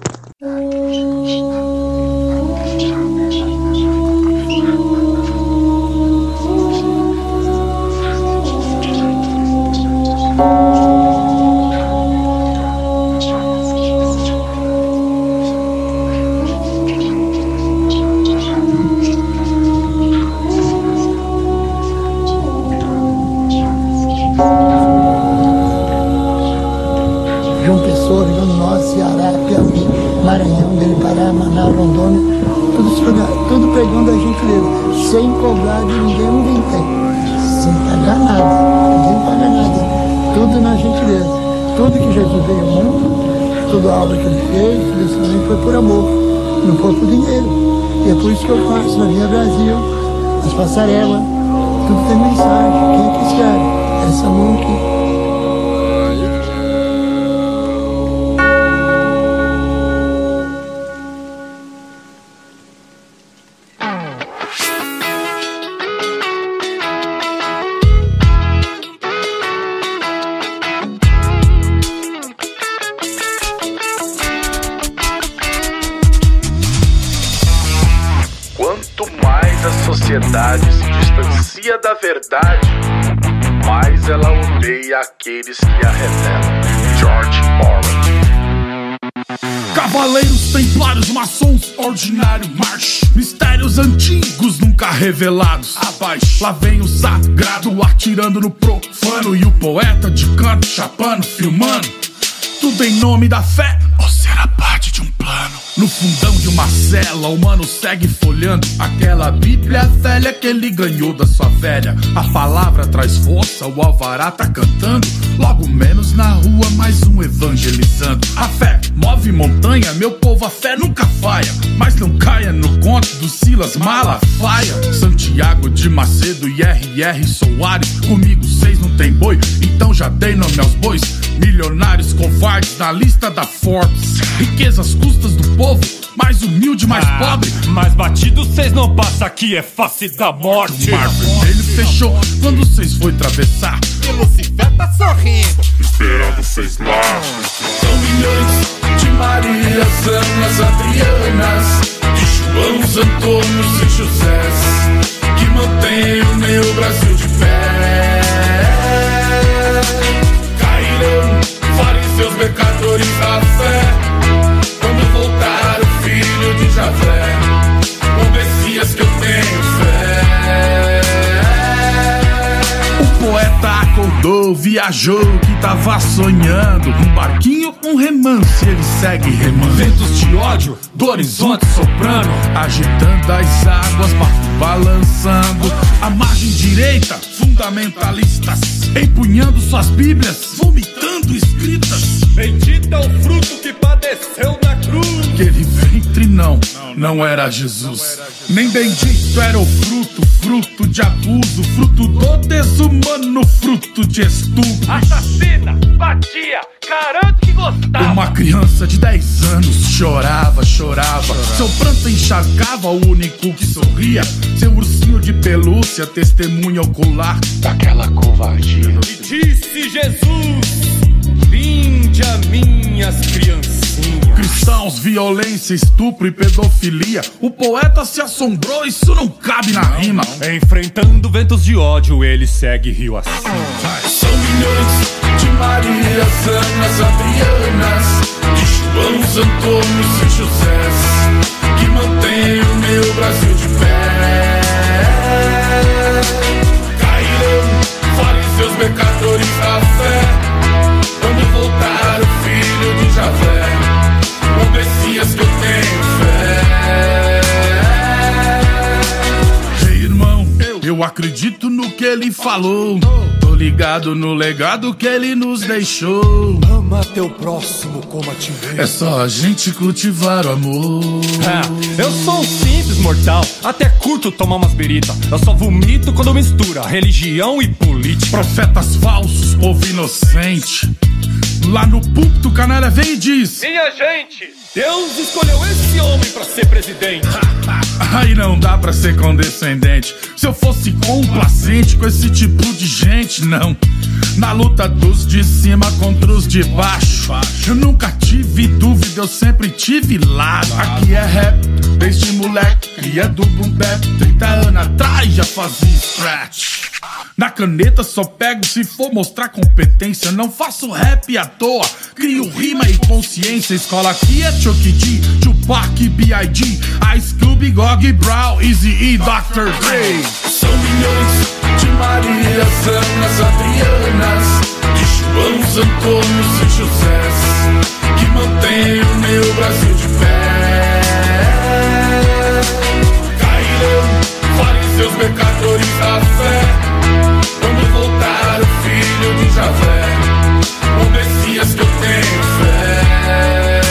Atirando no profano. E o poeta de canto, chapando, filmando. Tudo em nome da fé, ou será parte de um plano? No fundão de uma cela, o mano segue folhando aquela Bíblia velha que ele ganhou da sua velha. A palavra traz força, o alvará tá cantando. Logo menos na rua, mais um evangelizando. A fé move montanha, meu povo, a fé nunca falha. Mas não caia no conto do Silas Malafaia. Santiago de Macedo e R.R. Soares. Comigo seis não tem boi, então já dei nome aos bois. Milionários covardes na lista da Forbes. Riquezas custas do povo, mais humilde, mais Ah, pobre. Mais batido cês não passa aqui, é face da morte. O mar vermelho fechou quando vocês foi atravessar. E Lucifer tá sorrindo. Esperando vocês lá. São milhões de Marias, Anas, Adrianas, de Joãos, Antônios e Josés, que mantêm o meu Brasil de pé. Cairão fariseus, pecadores da fé, quando voltar o filho de Javé, o Messias que eu tenho fé. O poeta acordou, viajou, que tava sonhando. Um barquinho, um remance, ele segue remando. Ventos de ódio, do horizonte soprando, agitando as águas, balançando. A margem direita, fundamentalistas, empunhando suas bíblias, vomitando escritas. Bendito é o fruto que padeceu na cruz. Aquele ventre não, não era Jesus. Nem bendito era o fruto, fruto de abuso, fruto do desumano, fruto de estupro. Assassina, batia, garanto que gostava. Uma criança de 10 anos chorava, chorava. Seu pranto encharcava o único que sorria. Seu ursinho de pelúcia, testemunha ocular daquela covardia. E disse Jesus: Vinde a minhas criancinhas. Cristãos, violência, estupro e pedofilia. O poeta se assombrou, isso não cabe na rima. Enfrentando ventos de ódio, ele segue rio assim. São milhões de Marias, Anas, Adrianas, de Joãos, Antônios e Josés, que mantêm o meu Brasil de pé. Cairão fariseus, pecadores da fé, voltar o filho de Javé, o Messias que eu tenho fé. Ei, irmão, eu acredito no que ele falou. Tô ligado no legado que ele nos deixou. Ama teu próximo como a ti mesmo. É só a gente cultivar o amor. Ah, eu sou um simples mortal, até curto tomar umas birita. Eu só vomito quando mistura religião e política. Profetas falsos, povo inocente. Lá no púlpito, canalha vem e diz: Minha gente, Deus escolheu esse homem pra ser presidente. Aí não dá pra ser condescendente. Se eu fosse complacente com esse tipo de gente, não. Na luta dos de cima contra os de baixo. Eu nunca tive dúvida, eu sempre tive lado. Aqui é rap, desde moleque, cria do boom bap. 30 anos atrás já fazia scratch. Na caneta só pego se for mostrar competência. Não faço rap à toa, crio rima e consciência. Escola aqui é Chuck D, Tupac, B.I.G., Ice Cube, Gog Brown, Easy E, Dr. Dre. São milhões de Marias, Anas, Adrianas, de Joãos, Antônios e Josés, que mantêm o meu Brasil de pé. Cairão fariseus, pecadores da fé. Quando voltar o filho de Javé, Que eu tenho fé.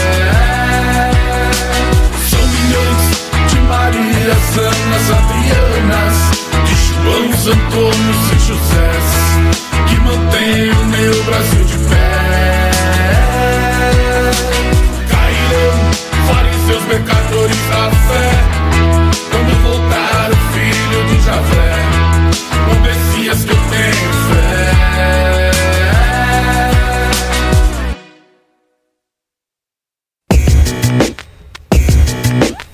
São milhões de Marias, Anas, Adrianas, de Joãos, Antônios e Josés, que mantêm o meu Brasil de pé. Cairão fariseus, pecadores da fé. Quando voltar o filho de Javé, o Messias que eu tenho fé.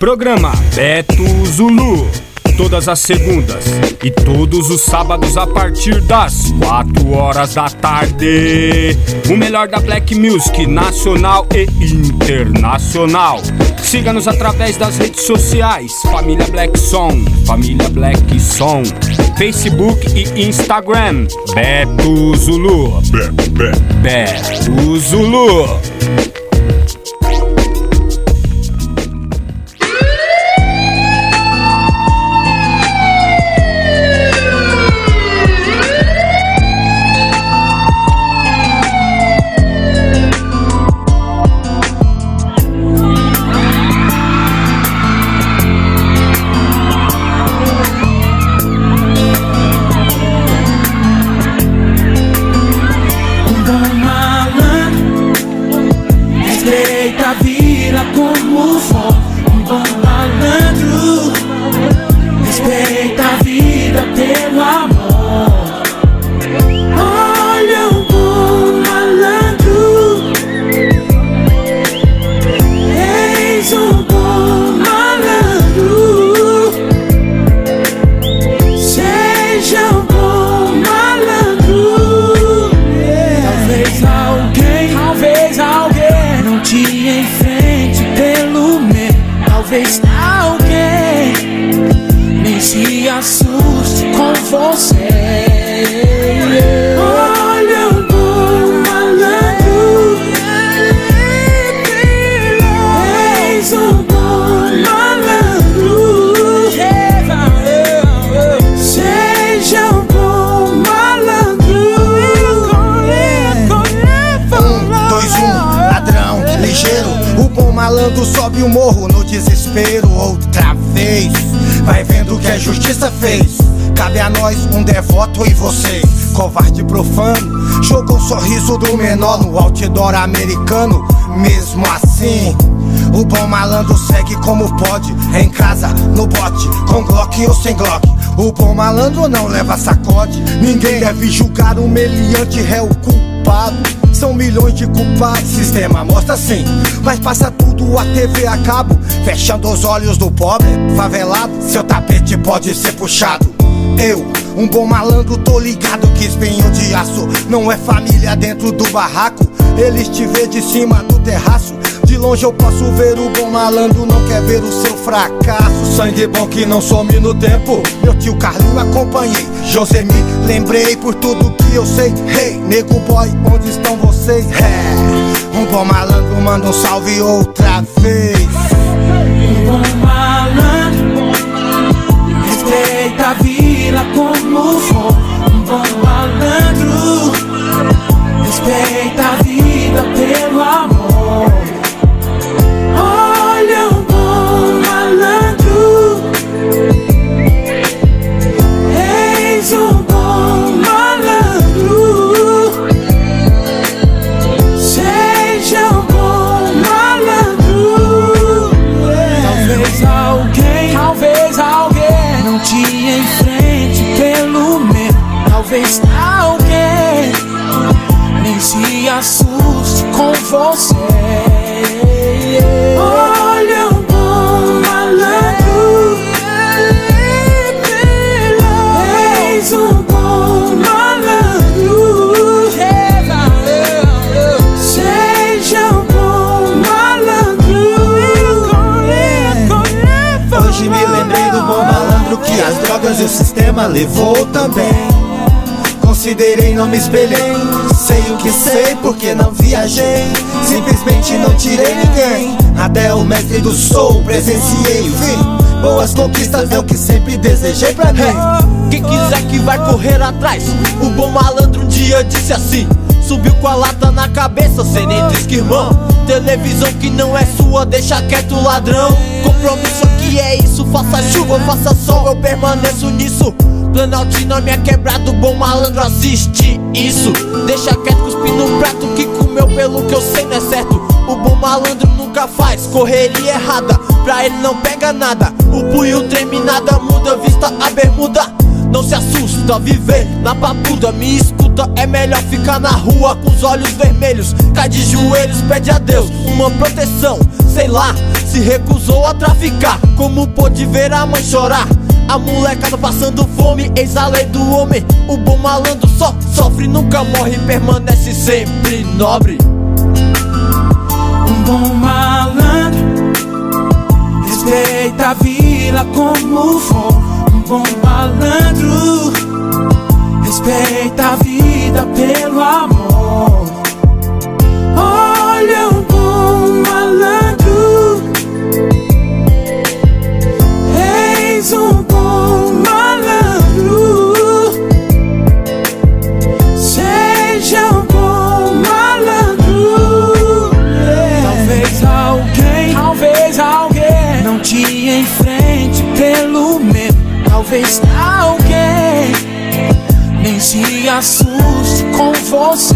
Programa Beto Zulu. Todas as segundas e todos os sábados a partir das 4 horas da tarde. O melhor da Black Music nacional e internacional. Siga-nos através das redes sociais: Família Black Song, Família Black Song, Facebook e Instagram. Beto Zulu. Beto Zulu. Outdoor americano. Mesmo assim, o bom malandro segue como pode. Em casa, no bote, com Glock ou sem Glock. O bom malandro não leva sacode. Ninguém deve julgar um meliante réu culpado. São milhões de culpados, sistema mostra sim. Mas passa tudo a TV a cabo, fechando os olhos do pobre, favelado. Seu tapete pode ser puxado. Eu, um bom malandro, tô ligado que espinho de aço não é família dentro do barraco. Eles te vê de cima do terraço. De longe eu posso ver o bom malandro, não quer ver o seu fracasso. Sangue bom que não some no tempo. Meu tio Carlinho acompanhei. José me lembrei por tudo que eu sei. Hey, nego boy, onde estão vocês? É, um bom malandro manda um salve outra vez. Um bom malandro respeita a vila como for. Respeita a vida pelo amor. Sistema levou também. Considerei, não me espelhei. Sei o que sei porque não viajei. Simplesmente não tirei ninguém. Até o mestre do soul presenciei o fim. Boas conquistas é o que sempre desejei pra mim. Quem quiser que vai correr atrás. O bom malandro um dia disse assim: Subiu com a lata na cabeça, cê nem diz que irmão. Televisão que não é sua, deixa quieto ladrão. Compromisso aqui é isso, faça chuva, faça sol, eu permaneço nisso. Planaltina, minha quebrada, o bom malandro assiste isso. Deixa quieto, cuspe no prato que comeu, pelo que eu sei não é certo. O bom malandro nunca faz correria errada, pra ele não pega nada. O punho treme, nada muda, vista a bermuda. Não se assusta, viver na papuda, me escuta, é melhor ficar na rua com os olhos vermelhos. Cai de joelhos, pede a Deus uma proteção, sei lá, se recusou a traficar. Como pôde ver a mãe chorar? A molecada passando fome, eis a lei do homem. O bom malandro só sofre, nunca morre, permanece sempre nobre. Um bom malandro respeita a vila como for. Um malandro respeita a vida pelo amor. Olha um bom malandro, assuste com você.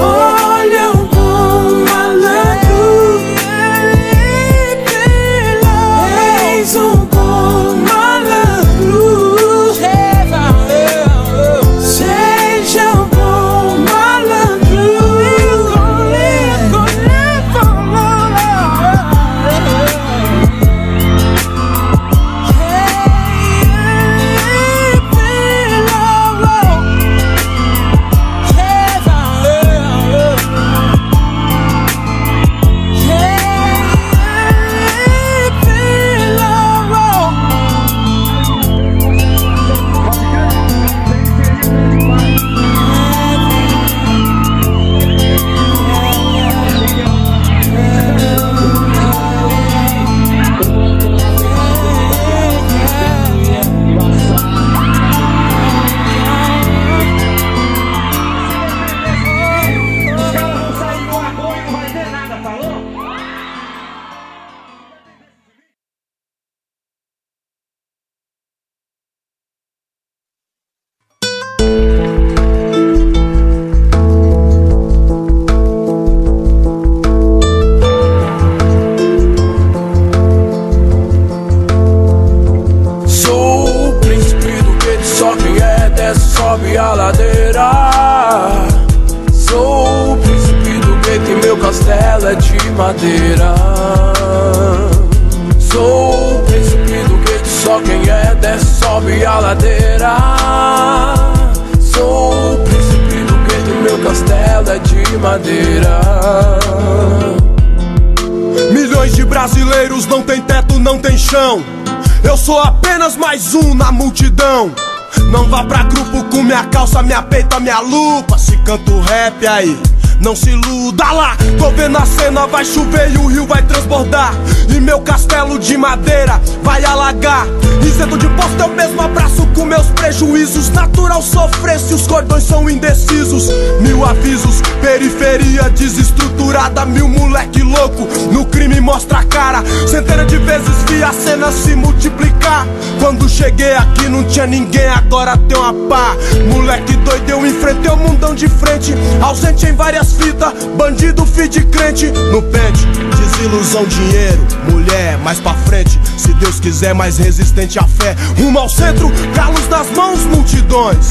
Olha minha lupa. Se canto rap aí, não se iluda lá. Tô vendo a cena, vai chover e o rio vai transbordar. E meu castelo de madeira vai alagar. Isento de posto eu mesmo abraço com meus prejuízos. Natural sofrer se os cordões são indecisos. Mil avisos, periferia desestruturada. Mil moleque louco, no crime mostra a cara. Centenas de vezes vi a cena se multiplicar. Quando cheguei aqui não tinha ninguém, agora tem uma pá. Moleque doido, eu enfrentei o mundão de frente. Ausente em várias fitas, bandido, feed crente. No pente, desilusão, dinheiro, mulher, mais pra frente. Se Deus quiser, mais resistente à fé. Rumo ao centro, galos nas mãos, multidões.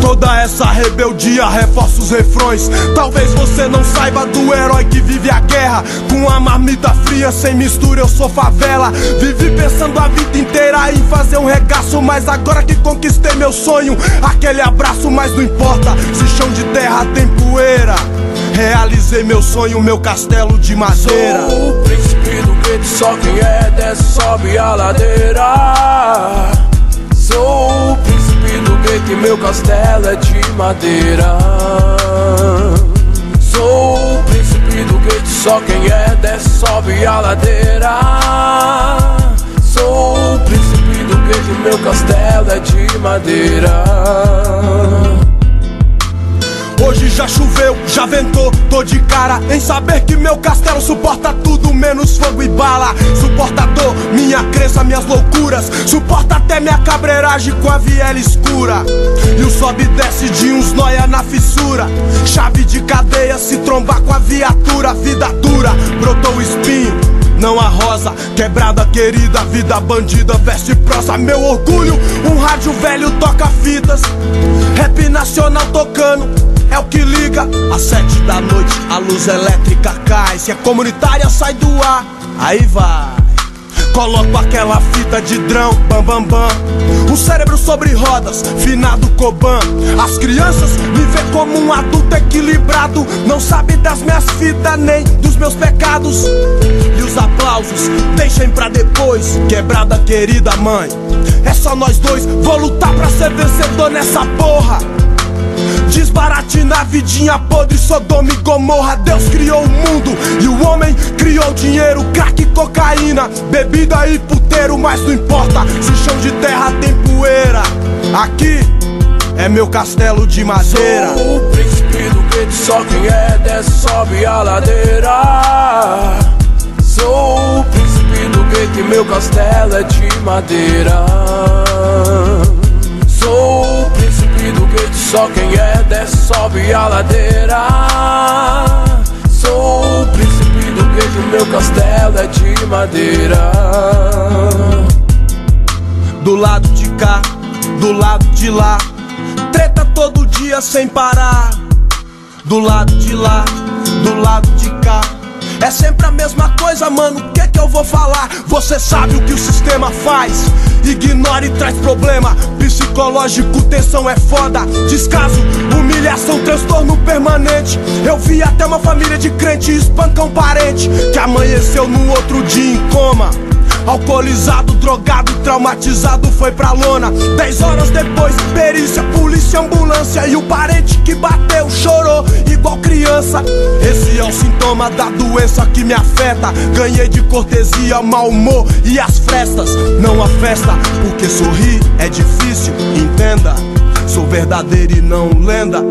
Toda essa rebeldia reforça os refrões. Talvez você não saiba do herói que vive a guerra. Com a marmita fria, sem mistura, eu sou favela. Vivi pensando a vida inteira em fazer um regaço. Mas agora que conquistei meu sonho, aquele abraço, mas não importa se chão de terra tem poeira. Realizei meu sonho, meu castelo de madeira. Sou o príncipe do gueto, só quem é desce sobe a ladeira. Sou o príncipe do gueto e meu castelo é de madeira. Sou o príncipe do gueto, só quem é desce sobe a ladeira. Sou o príncipe do gueto e meu castelo é de madeira. Hoje já choveu, já ventou, tô de cara em saber que meu castelo suporta tudo menos fogo e bala. Suporta dor, minha crença, minhas loucuras. Suporta até minha cabreiragem com a viela escura. E o sobe e desce de uns noia na fissura. Chave de cadeia se trombar com a viatura. Vida dura, brotou o espinho. Não a rosa, quebrada querida, vida bandida, veste prosa, meu orgulho. Um rádio velho toca fitas, rap nacional tocando, é o que liga. Às sete da noite, a luz elétrica cai. Se é comunitária, sai do ar, aí vai. Coloco aquela fita de drão, bam bam bam. O cérebro sobre rodas, finado Coban. As crianças me vê como um adulto equilibrado. Não sabe das minhas fitas nem dos meus pecados. E os aplausos, deixem pra depois. Quebrada querida mãe, é só nós dois. Vou lutar pra ser vencedor nessa porra. Desbaratinar vidinha podre, Sodoma e Gomorra. Deus criou o mundo e o homem criou dinheiro, crack, cocaína, bebida e puteiro. Mas não importa se o chão de terra tem poeira. Aqui é meu castelo de madeira. Sou o príncipe do gueto, só quem é desce sobe a ladeira. Sou o príncipe do gueto e meu castelo é de madeira. Sou o do gueto, só quem é desce sobe a ladeira. Sou o príncipe do gueto, meu castelo é de madeira. Do lado de cá, do lado de lá, treta todo dia sem parar. Do lado de lá, do lado de cá. É sempre a mesma coisa, mano. O que que eu vou falar? Você sabe o que o sistema faz. Ignora e traz problema. Psicológico, tensão é foda. Descaso, humilhação, transtorno permanente. Eu vi até uma família de crente espancar um parente que amanheceu no outro dia em coma. Alcoolizado, drogado, traumatizado, foi pra lona. Dez horas depois, perícia, polícia, ambulância. E o parente que bateu chorou igual criança. Esse é o sintoma da doença que me afeta. Ganhei de cortesia, mau humor e as frestas. Não a festa, porque sorrir é difícil, entenda. Sou verdadeiro e não lenda.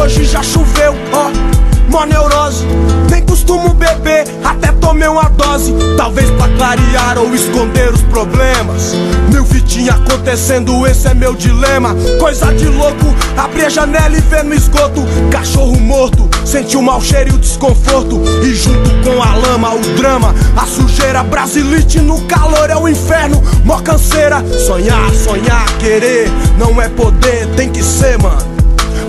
Hoje já choveu, ó mó neurose. Nem costumo beber, até tomei uma dose. Talvez pra clarear ou esconder os problemas. Mil fitinhas acontecendo, esse é meu dilema. Coisa de louco, abri a janela e ver no esgoto. Cachorro morto, senti o mau cheiro e o desconforto. E junto com a lama, o drama, a sujeira. Brasilite no calor é o inferno, mó canseira. Sonhar, sonhar, querer, não é poder, tem que ser, mano.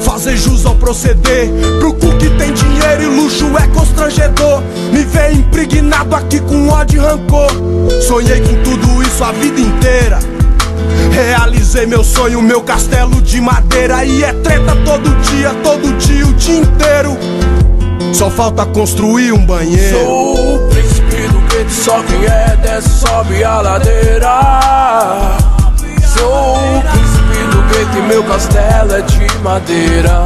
Fazer jus ao proceder. Pro cu que tem dinheiro e luxo é constrangedor. Me vê impregnado aqui com ódio e rancor. Sonhei com tudo isso a vida inteira. Realizei meu sonho, meu castelo de madeira. E é treta todo dia, todo dia, o dia inteiro. Só falta construir um banheiro. Sou o príncipe do gueto, só quem é desce sobe a ladeira. Sou o príncipe gueto e meu castelo é de madeira.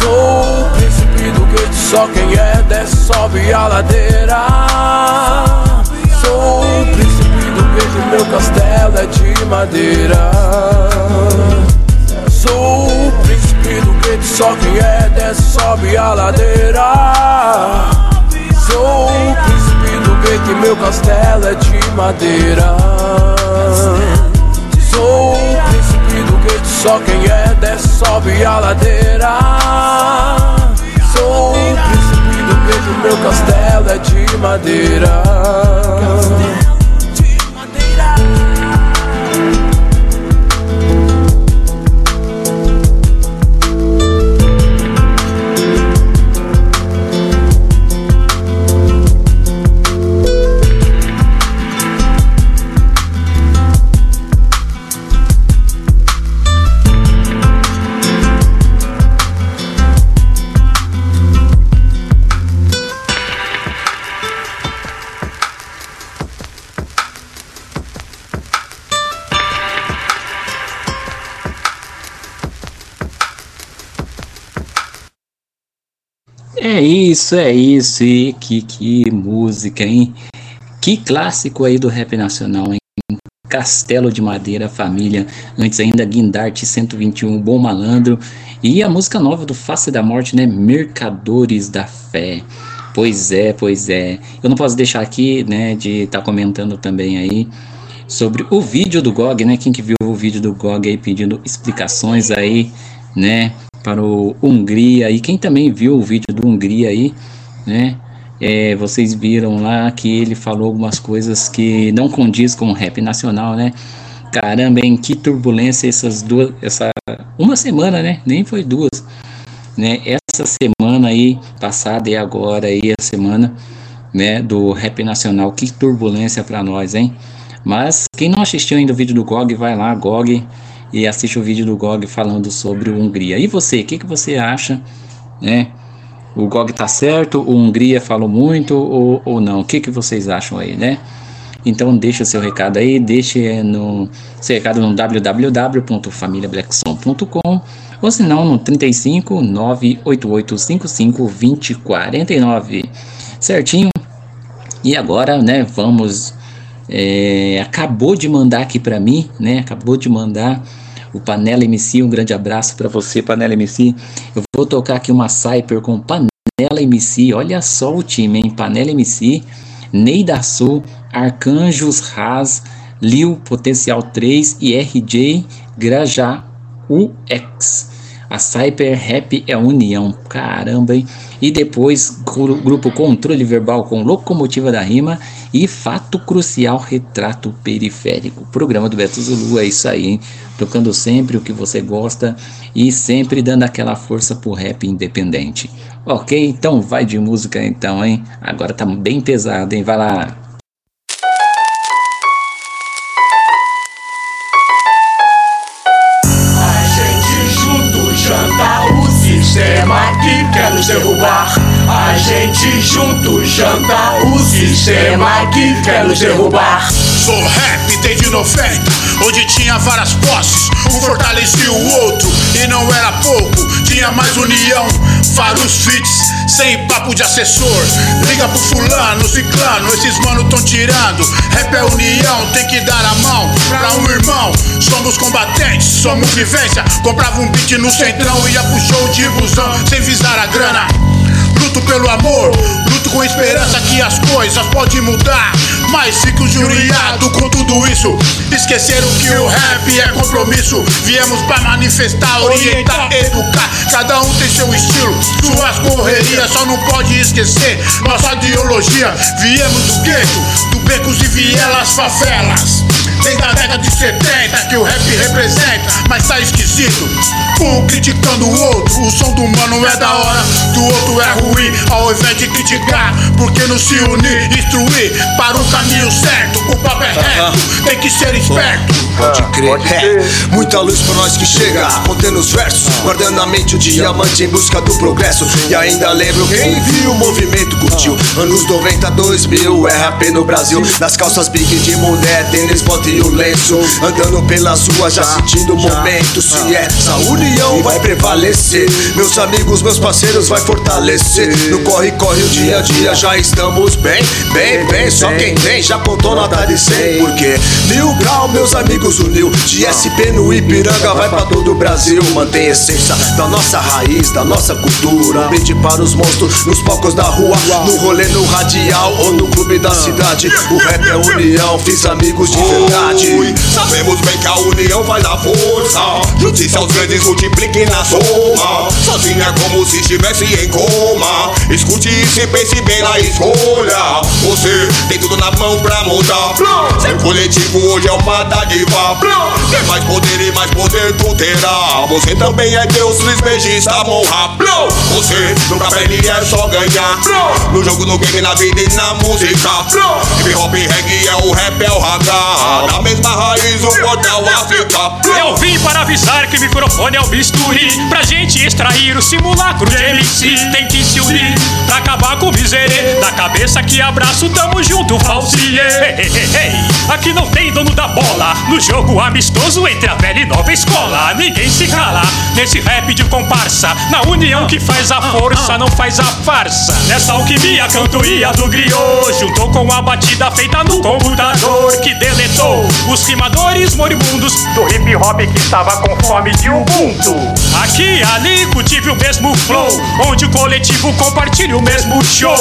Sou o príncipe do gueto, só quem é desce sobe a ladeira. Sou o príncipe do gueto meu castelo é de madeira. Sou o príncipe do gueto, só quem é desce sobe a ladeira. Sou o príncipe do gueto meu castelo é de madeira. Sou o príncipe do gueto, só quem é desce sobe a ladeira. Sou o príncipe do gueto meu castelo é de madeira. É isso, é isso. E que, que música, hein? Que clássico aí do rap nacional, hein? Castelo de Madeira, Família. Antes ainda, Guindarte 121, Bom Malandro. E a música nova do Face da Morte, né? Mercadores da Fé. Pois é, pois é. Eu não posso deixar aqui, né, de estar tá comentando também aí sobre o vídeo do GOG, né? Quem que viu o vídeo do GOG aí pedindo explicações aí, né? Para o Hungria e quem também viu o vídeo do Hungria aí, né? É, vocês viram lá que ele falou algumas coisas que não condiz com o rap nacional, né? Caramba, em que turbulência essas duas, essa uma semana, né? Nem foi duas, né? Essa semana aí passada e agora aí a semana, né? Do rap nacional, que turbulência para nós, hein? Mas quem não assistiu ainda o vídeo do GOG, vai lá, GOG, e assiste o vídeo do GOG falando sobre Hungria. E você, o que, que você acha, né? O GOG tá certo, o Hungria falou muito ou, ou não? O que, que vocês acham aí, né? Então deixa seu recado aí, deixe no seu recado no www.familiablackson.com ou se não no 35 988 55 20 49. Certinho? E agora, né, vamos é, acabou de mandar aqui para mim, né? Acabou de mandar o Panela MC, um grande abraço para você, Panela MC. Eu vou tocar aqui uma Cyper com Panela MC. Olha só o time, hein? Panela MC, Ney da Sul, Arcanjos Raz, Lil Potencial 3 e RJ Grajá UX. A Cyper Rap é união, caramba, hein? E depois, grupo Controle Verbal com Locomotiva da Rima e Fato Crucial Retrato Periférico. Programa do Beto Zulu é isso aí, hein? Tocando sempre o que você gosta e sempre dando aquela força pro rap independente. Ok, então vai de música então, hein? Agora tá bem pesado, hein? Vai lá. Janta o sistema que quer nos derrubar. Sou rap desde 90, onde tinha várias posses. Um fortalecia o outro e não era pouco, tinha mais união. Vários fits, sem papo de assessor. Liga pro fulano, ciclano, esses mano tão tirando. Rap é união, tem que dar a mão pra um irmão. Somos combatentes, somos vivência. Comprava um beat no centrão, ia pro show de busão, sem visar a grana. Luto pelo amor, luto com esperança que as coisas podem mudar. Mas fico juriado com tudo isso. Esqueceram que o rap é compromisso. Viemos pra manifestar, orientar, educar. Cada um tem seu estilo, suas correrias. Só não pode esquecer nossa ideologia. Viemos do gueto, do becos e vielas, favelas. Desde a década de 70 que o rap representa, mas tá esquisito. Um criticando o outro, o som do mano é da hora, do outro é ruim. Ao invés de criticar, porque não se unir, instruir para o caminho certo. O papo é reto, tem que ser esperto. Pode crer, é, muita luz pra nós que chega, contendo os versos, guardando a mente o diamante em busca do progresso. E ainda lembro quem viu o movimento curtiu. Anos 90, 2000, é rap no Brasil. Nas calças big de mulher, tênis, bota e o lenço. Andando pelas ruas, já sentindo o momento. Se essa união vai prevalecer, meus amigos, meus parceiros, vai fortalecer. No corre, corre o dia a dia, já estamos bem, bem, bem. Só quem tem já apontou nota de 100. Porque mil grau, meus amigos, uniu. De SP no Ipiranga, vai pra todo o Brasil. Mantém a essência da nossa raiz, da nossa cultura. Brinde para os monstros nos palcos da rua, no rolê, no radial ou no clube da cidade. O rap é união, fiz amigos de verdade. Sabemos bem que a união faz a força. Justiça aos grandes, multipliquem na soma. Sozinho é como se estivesse em coma. Escute isso e pense bem na escolha. Você tem tudo na mão pra mudar. Ser coletivo hoje é uma dádiva. Tem mais poder e mais poder tu terá. Você também é Deus, Luiz Beijista, monra. Você nunca perde, é só ganhar. No jogo, no game, na vida e na música. Hop, reggae é o rap, é o raga. Na mesma raiz, o portal África. Eu vim para avisar que o microfone é o bisturi Pra gente extrair o simulacro de MC Tem que se unir pra acabar com o miserê Cabeça que abraço, tamo junto, falsiê Aqui não tem dono da bola. No jogo amistoso entre a velha e nova escola Ninguém se cala. Nesse rap de comparsa Na união que faz a força, não faz a farsa. Nessa alquimia cantoria do griot Juntou com a batida feita no computador Que deletou os rimadores moribundos Do hip hop que estava com fome de Ubuntu. Aqui ali cultive o mesmo flow Onde o coletivo compartilha o mesmo show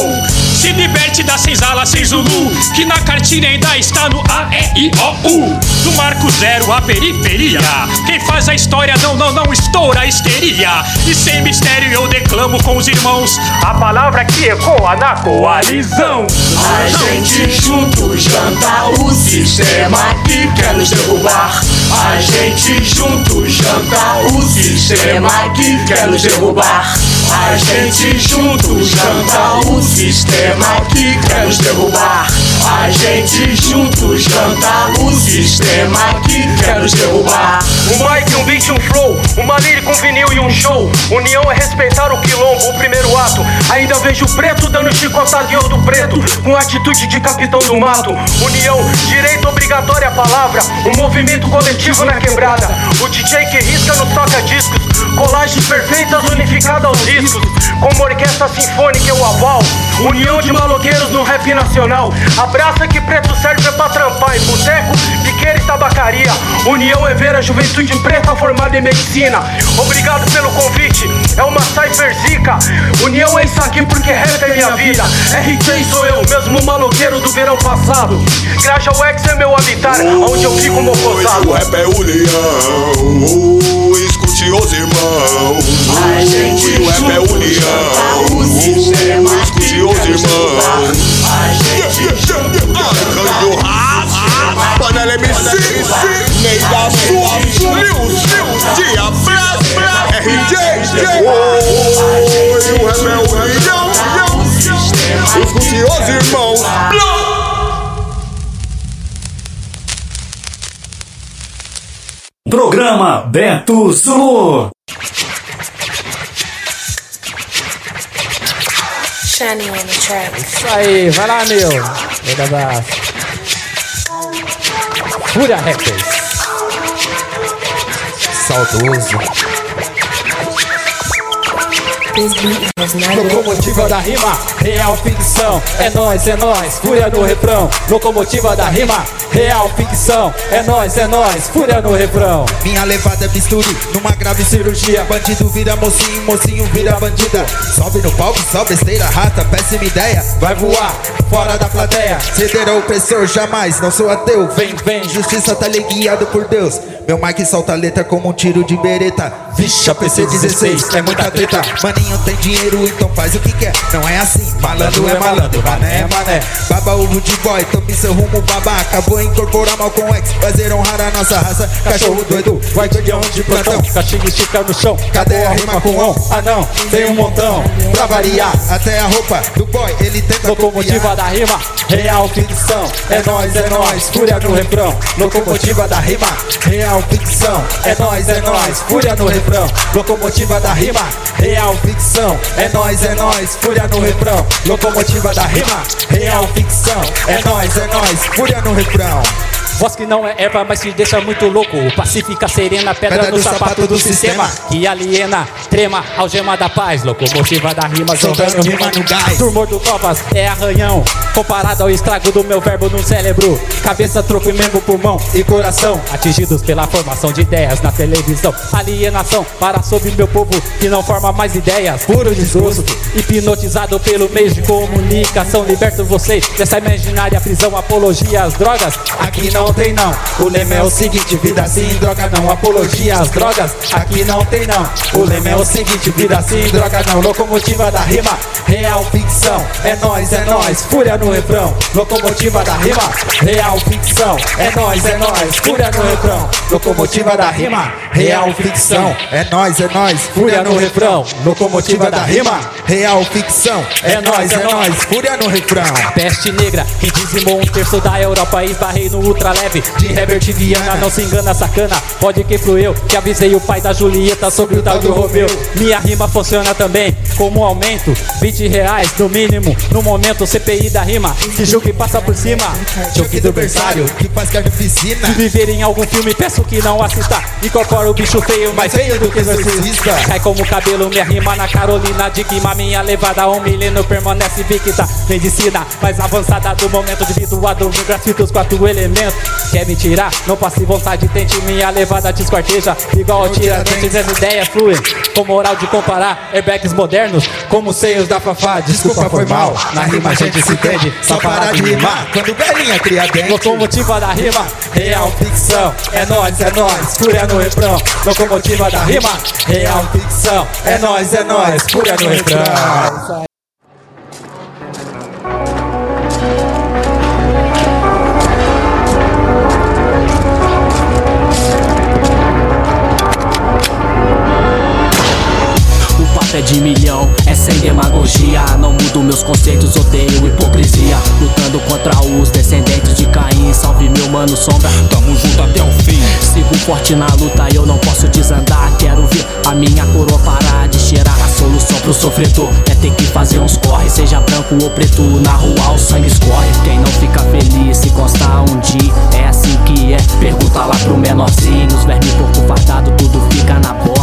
Se liberte da senzala sem Zulu Que na cartilha ainda está no A, E, I, O, U. Do marco zero à periferia. Quem faz a história não, não, não estoura a histeria. E sem mistério eu declamo com os irmãos A palavra que ecoa na coalizão. A gente junto janta o sistema que quer nos derrubar. A gente junto janta o sistema que quer nos derrubar. A gente junto janta o sistema que quer nos derrubar. A gente junto janta o sistema que quer nos derrubar. Um mic, um beat, um flow, uma lírica, um vinil e um show. União é respeitar o quilombo, o primeiro ato. Ainda vejo o preto dando chicotada em outro preto, com atitude de capitão do mato. União, direito obrigatório à palavra, um movimento coletivo na quebrada. O DJ que risca nos toca-discos, colagens perfeitas unificadas aos riscos. Como orquestra sinfônica eu aval, união de maloqueiros no rap nacional. Abraça que preto serve pra trampar em boteco, biqueira e tabacaria. União é ver a juventude preta formada em medicina. Obrigado pelo convite, é uma cypher zica. União é isso aqui porque rap é minha vida. RJ sou eu, mesmo maloqueiro do verão passado. Graja Wax é meu habitat, onde eu fico mofosado. O rap é união. Escute os irmãos. A gente o rap é união. o sistema que os irmãos. A gente junto Arcando raça, panela MC, Neida Sul, Lil Sil, Dia Brás, RJ, Oi, o rap é união. Escute os irmãos. Programa Beto Zulu. Shining on the track. Isso aí, vai lá, meu. Grande abraço. Fúria Rappers. Saudoso. Locomotiva da rima, real ficção. É nós, é nós, fúria no refrão. Locomotiva da rima, real ficção. É nós, é nós, fúria no refrão. Minha levada é bisturi numa grave cirurgia. Bandido vira mocinho, mocinho vira bandida. Sobe no palco, só besteira, rata, péssima ideia. Vai voar fora da plateia. Ceder ao opressor, jamais, não sou ateu. Vem, vem, justiça tá ali guiado por Deus. Meu mic solta letra como um tiro de bereta. Vixe, a PC16 é muita treta. Tem dinheiro, então faz o que quer. Não é assim, malandro é malandro, mané é mané. Baba ovo de boy, tome seu rumo babaca. Vou incorporar mal com X, fazer honrar a nossa raça. Cachorro doido, guardião de plantão. Cachimbo estica no chão, cadê a rima com on? Ah não, tem um montão, pra variar. Até a roupa do boy, ele tenta Locomotiva da rima, real ficção. É nós, é nós, fúria no refrão. Locomotiva da rima, real ficção. É nós, é nós, fúria no refrão. Locomotiva da rima, real ficção. É nós, é nós, fúria no refrão. Locomotiva da rima, real ficção. É nós, é nós, fúria no refrão. Voz que não é erva, mas te deixa muito louco. Pacífica, serena, pedra, Pedra no sapato, sapato do, do sistema. sistema. Que aliena, trema, algema da paz. Locomotiva da rima, jogando rima no gás. Turmor do Copas é arranhão. Comparado ao estrago do meu verbo no cérebro. Cabeça, tronco e membro, pulmão e coração. Atingidos pela formação de ideias na televisão. Alienação para sobre meu povo que não forma mais ideias. Puro desgosto. Hipnotizado pelo meio de comunicação. Liberto vocês dessa imaginária prisão. Apologia às drogas. Aqui não tem não. O lema é o seguinte: vida sim, droga não. Apologia às drogas. Aqui não tem não. O lema é o seguinte: vida sim, droga não. Locomotiva da rima, real ficção. É nós, é nós, fúria no refrão. Locomotiva da rima, real ficção. É nós, é nós, fúria no refrão. Locomotiva da rima, real ficção. É nós, é nós, Fúria no refrão, locomotiva da rima. Real ficção, é nós, é nós, fúria no refrão. Peste negra que dizimou um terço da Europa e esbarrei no ultraleve de Herbert Viana. Não se engana, sacana, pode que fui eu que avisei o pai da Julieta sobre o tal do Romeu. Minha rima funciona também como um aumento, 20 reais no mínimo. No momento, CPI da rima, que julga e passa por cima. Choque do berçário, que faz carnificina. Se viver em algum filme, peço que não assista. Incorpora o bicho feio, mais feio do que exorcista. Cai como cabelo, minha rima na Carolina de queima. Minha levada a um milênio permanece victa. Medicina mais avançada do momento de grafito, os quatro elementos. Quer me tirar? Não passe vontade, tente minha levada te esquarteja. Igual ao tiradentes, as ideias fluem. Com moral de comparar airbags modernos como seios da Fafá. Desculpa, foi mal. Na rima a gente se entende, Só parar de rimar quando velhinha cria dente. Locomotiva da rima, real ficção. É nós, é nós, fúria no refrão. Locomotiva da rima, real ficção. É nós, é nós, fúria no refrão. É de milhão, é sem demagogia. Não mudo meus conceitos, odeio hipocrisia. Lutando contra os descendentes de Caim. Salve meu mano sombra, tamo junto até o fim. Sigo forte na luta, eu não posso desandar. Quero ver a minha coroa parar de cheirar. A solução pro sofredor é ter que fazer uns corre. Seja branco ou preto, na rua o sangue escorre. Quem não fica feliz se constar um dia. É assim que é, pergunta lá pro menorzinho. Os vermes porco fardado, tudo fica na bota.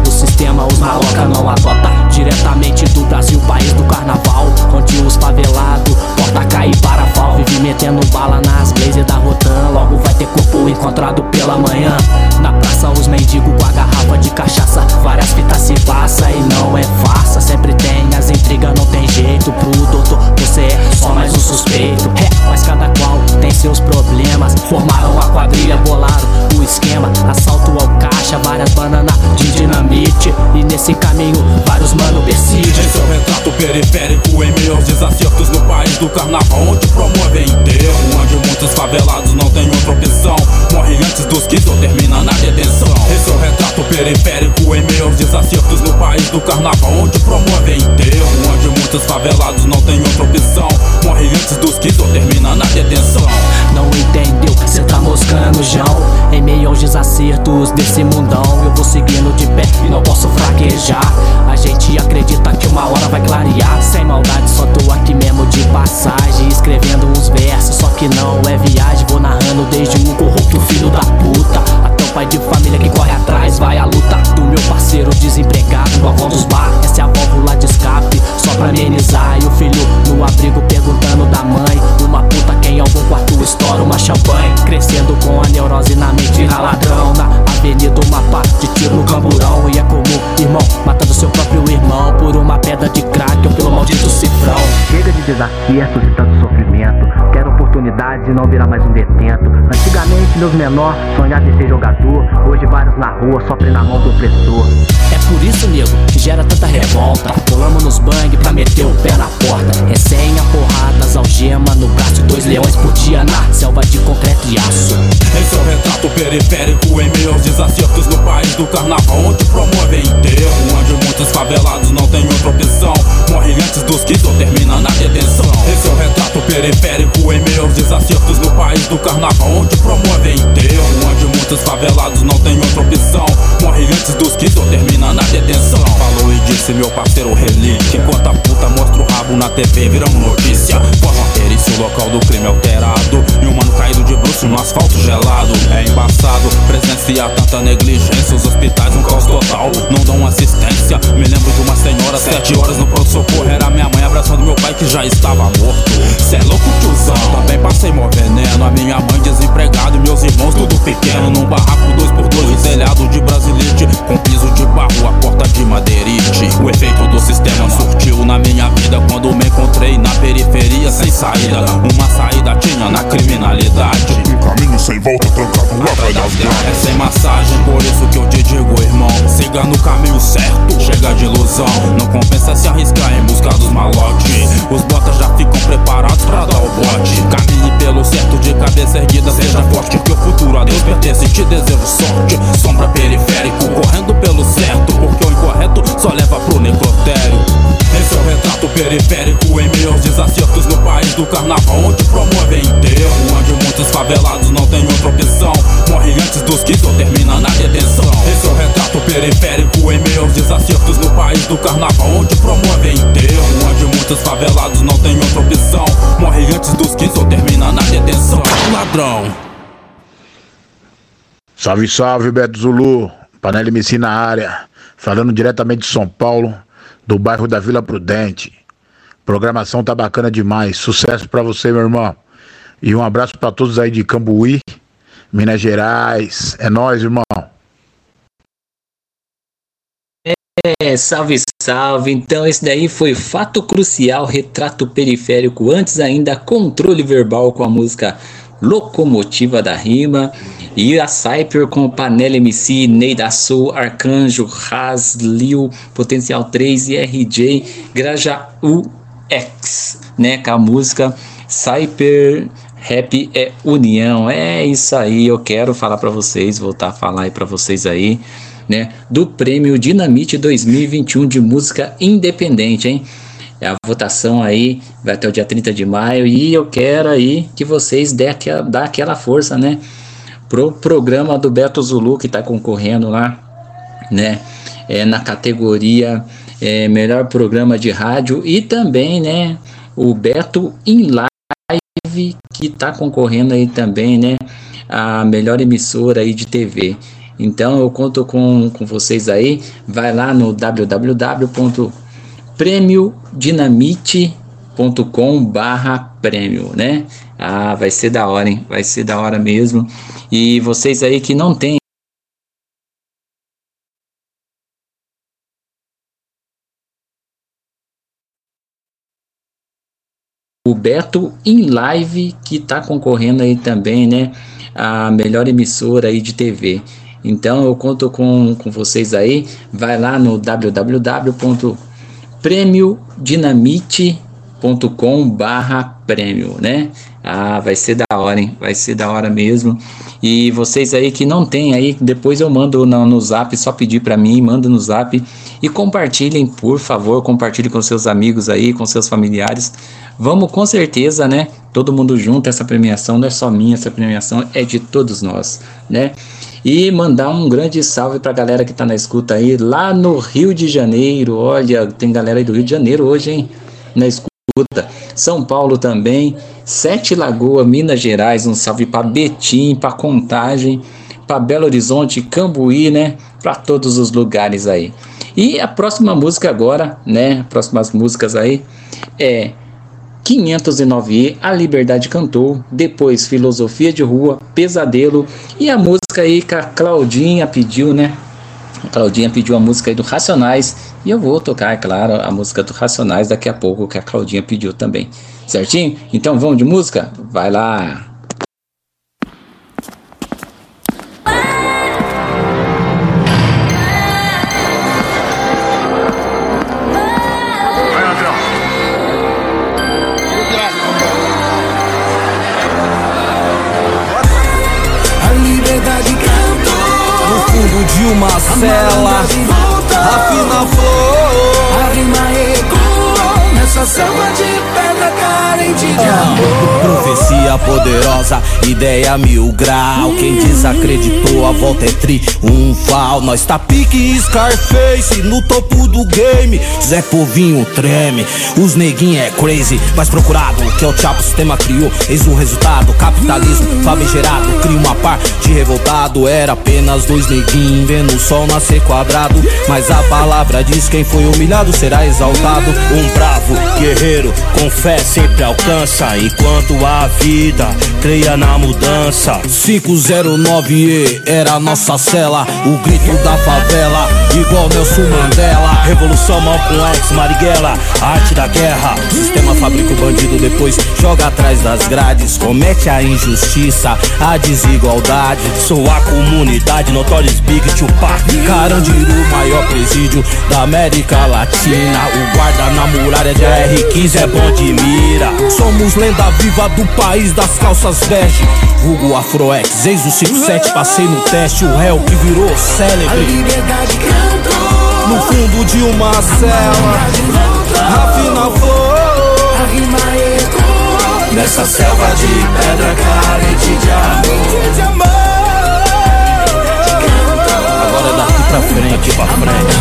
Do sistema, os maloca não adota. Diretamente do Brasil, país do carnaval. Onde os favelados, porta cai e parafal. Vive metendo bala nas blazes da Rotan. Logo vai ter corpo encontrado pela manhã. Na praça, os mendigos com a garrafa de cachaça. Várias fitas se passa e não é farsa. Sempre tem as intrigas, não tem jeito pro doutor. Você é só mais um suspeito. É, mas cada qual tem seus problemas. Formaram a quadrilha, bolaram o esquema. Assalto ao caixa, várias bananas de dinamite. E nesse caminho, vários persistem. Esse é o retrato periférico em meio aos desacertos no país do carnaval, onde promovem enterro, onde muitos favelados não têm outra opção. Morrem antes dos 15 ou termina na detenção. Esse é o retrato periférico em meio aos desacertos no país do carnaval, onde promovem enterro, onde muitos favelados não têm outra opção. Morrem antes dos 15 ou termina na detenção. Não entendeu, cê tá moscando, João Em meio aos desacertos desse mundão Eu vou seguindo de pé e não posso fraquejar A gente acredita que uma hora vai clarear. Sem maldade, só tô aqui mesmo de passagem Escrevendo uns versos, só que não é viagem Vou narrando desde um corrupto filho da puta. Até o pai de família que corre atrás Vai à luta do meu parceiro desempregado No balcão dos bar, essa é a válvula de escape pra amenizar E o filho no abrigo perguntando da mãe Uma puta que em algum quarto estoura uma champanhe Crescendo com a neurose na mente raladrão Na avenida uma pá de tiro no camburão E é comum, irmão, matando seu próprio irmão Por uma pedra de crack ou pelo maldito cifrão Chega de desacertos e tanto sofrimento. Quero oportunidade e não virar mais um detento. Antigamente, meus menores sonhavam em ser jogador. Hoje, vários na rua sofrem na mão do opressor. É por isso, nego, gera tanta revolta. Pulamos nos bang pra meter o pé na porta. Recém a porradas, algema no braço dois leões por dia na selva de concreto e aço. Esse é o retrato periférico em meio aos desacertos no país do carnaval, onde promovem enterro, onde muitos favelados não têm outra opção. Morrem antes dos que termina na detenção. Esse é o retrato periférico em meio aos desacertos no país do carnaval, onde promovem enterro, onde muitos favelados não têm outra opção. Morrem antes dos que termina na detenção. Falou e disse meu parceiro relíquia, enquanto a puta mostra o rabo na TV, viramos notícia. Forma perícia, o local do crime alterado. E um mano caído de bruxo no asfalto gelado. É embaçado presenciar tanta negligência. Os hospitais, um caos total, não dão assistência. Me lembro de uma senhora, sete horas no pronto-socorro. Era minha mãe abraçando meu pai que já estava morto. Cê é louco, tiozão. Também passei mó veneno. A minha mãe desempregada e meus irmãos tudo pequeno. Num barraco dois por dois, telhado de brasilite. Com piso de barro, a porta de madeirite. O efeito do sistema surtiu na minha vida quando me encontrei na periferia sem saída. Uma saída tinha na criminalidade. Um caminho sem volta trancado lá vai das É sem massagem, por isso que eu te digo, irmão. Siga no caminho certo, chega de ilusão. Não compensa se arriscar em busca dos malotes. Os botas já ficam preparados pra dar o bote. Caminhe pelo certo de cabeça erguida, seja forte, porque o futuro a Deus pertence. Te desejo sorte. Sombra periférico, correndo pelo certo, porque o só leva pro necrotério. Esse é o retrato periférico em aos desacertos no país do carnaval, onde promovem enterro, onde muitos favelados não têm outra opção. Morrem antes dos que ou termina na detenção. Esse é o retrato periférico em aos desacertos no país do carnaval, onde promovem enterro, onde muitos favelados não têm outra opção. Morrem antes dos que ou termina na detenção. Ladrão. Salve, salve, Beto Zulu. Panela MC na área. Falando diretamente de São Paulo, do bairro da Vila Prudente. Programação tá bacana demais. Sucesso pra você, meu irmão. E um abraço pra todos aí de Cambuí, Minas Gerais. É nóis, irmão. É, salve, salve. Então, esse daí foi Fato Crucial, Retrato Periférico. Antes ainda, Controle Verbal com a música Locomotiva da Rima. E a Cyper com Panela MC, Ney da Sul, Arcanjo, Raz, Lil, Potencial 3 e RJ, Grajaú X, né? Com a música Cyper Rap é União. É isso aí, eu quero falar para vocês, voltar a falar aí para vocês aí, né? Do prêmio Dinamite 2021 de música independente, hein? É a votação aí vai até o dia 30 de maio e eu quero aí que vocês dê dá aquela força, né? Pro programa do Beto Zulu que está concorrendo lá, né? É, na categoria é, melhor programa de rádio e também, né? O Beto in Live que está concorrendo aí também, né? A melhor emissora aí de TV. Então eu conto com, com vocês aí. Vai lá no www.premiodinamite.com barra prêmio, né? Ah, vai ser da hora, hein? Vai ser da hora mesmo. E vocês aí que não tem o Beto in Live que está concorrendo aí também, né? A melhor emissora aí de TV. Então eu conto com, com vocês aí. Vai lá no www.premiodinamite.com barra prêmio, né? Ah, vai ser da hora, hein? Vai ser da hora mesmo. E vocês aí que não tem aí, depois eu mando no, no zap, só pedir para mim, manda no zap e compartilhem, por favor, compartilhem com seus amigos aí, com seus familiares. Vamos com certeza, né? Todo mundo junto, essa premiação não é só minha, essa premiação é de todos nós, né? E mandar um grande salve pra galera que tá na escuta aí, lá no Rio de Janeiro. Olha, tem galera aí do Rio de Janeiro hoje, hein? Na escuta. São Paulo também, Sete Lagoas, Minas Gerais, um salve para Betim, para Contagem, para Belo Horizonte, Cambuí, né? Para todos os lugares aí. E a próxima música agora, né? Próximas músicas aí é 509E, A Liberdade Cantou, depois Filosofia de Rua, Pesadelo e a música aí que a Claudinha pediu, né? A Claudinha pediu a música aí do Racionais e eu vou tocar, é claro, a música do Racionais daqui a pouco que a Claudinha pediu também. Certinho? Então vamos de música? Vai lá! Uma cela Rafina flor. A rima ecoou Nessa selva de pedra carente de amor Profecia poderosa, ideia mil grau. Quem desacreditou, a volta é triunfal. Nós tá pique Scarface no topo do game. Zé Povinho treme, os neguinho é crazy. Mais procurado, que é o Chapo, sistema criou. Eis o resultado, capitalismo famigerado. Cria uma par de revoltado. Era apenas dois neguinhos vendo o sol nascer quadrado. Mas a palavra diz quem foi humilhado será exaltado. Um bravo guerreiro com fé sempre alcança. Enquanto a vida creia na mudança 509E era nossa cela O grito da favela, igual Nelson Mandela. Revolução Malcolm X, Marighella Arte da guerra. Sistema fabrica o bandido, depois joga atrás das grades. Comete a injustiça, a desigualdade. Sou a comunidade, Notorious Big Tupac. Carandiru, maior presídio da América Latina. O guarda na muralha de AR-15 é bom de Somos lenda viva do país das calças bege Hugo Afroex, ex o 57, passei no teste. O réu que virou A célebre. Liberdade cantou No fundo de uma cela. Rafina flor. A rima ecoou Nessa selva de pedra carente de amor. Agora é daqui frente, pra frente.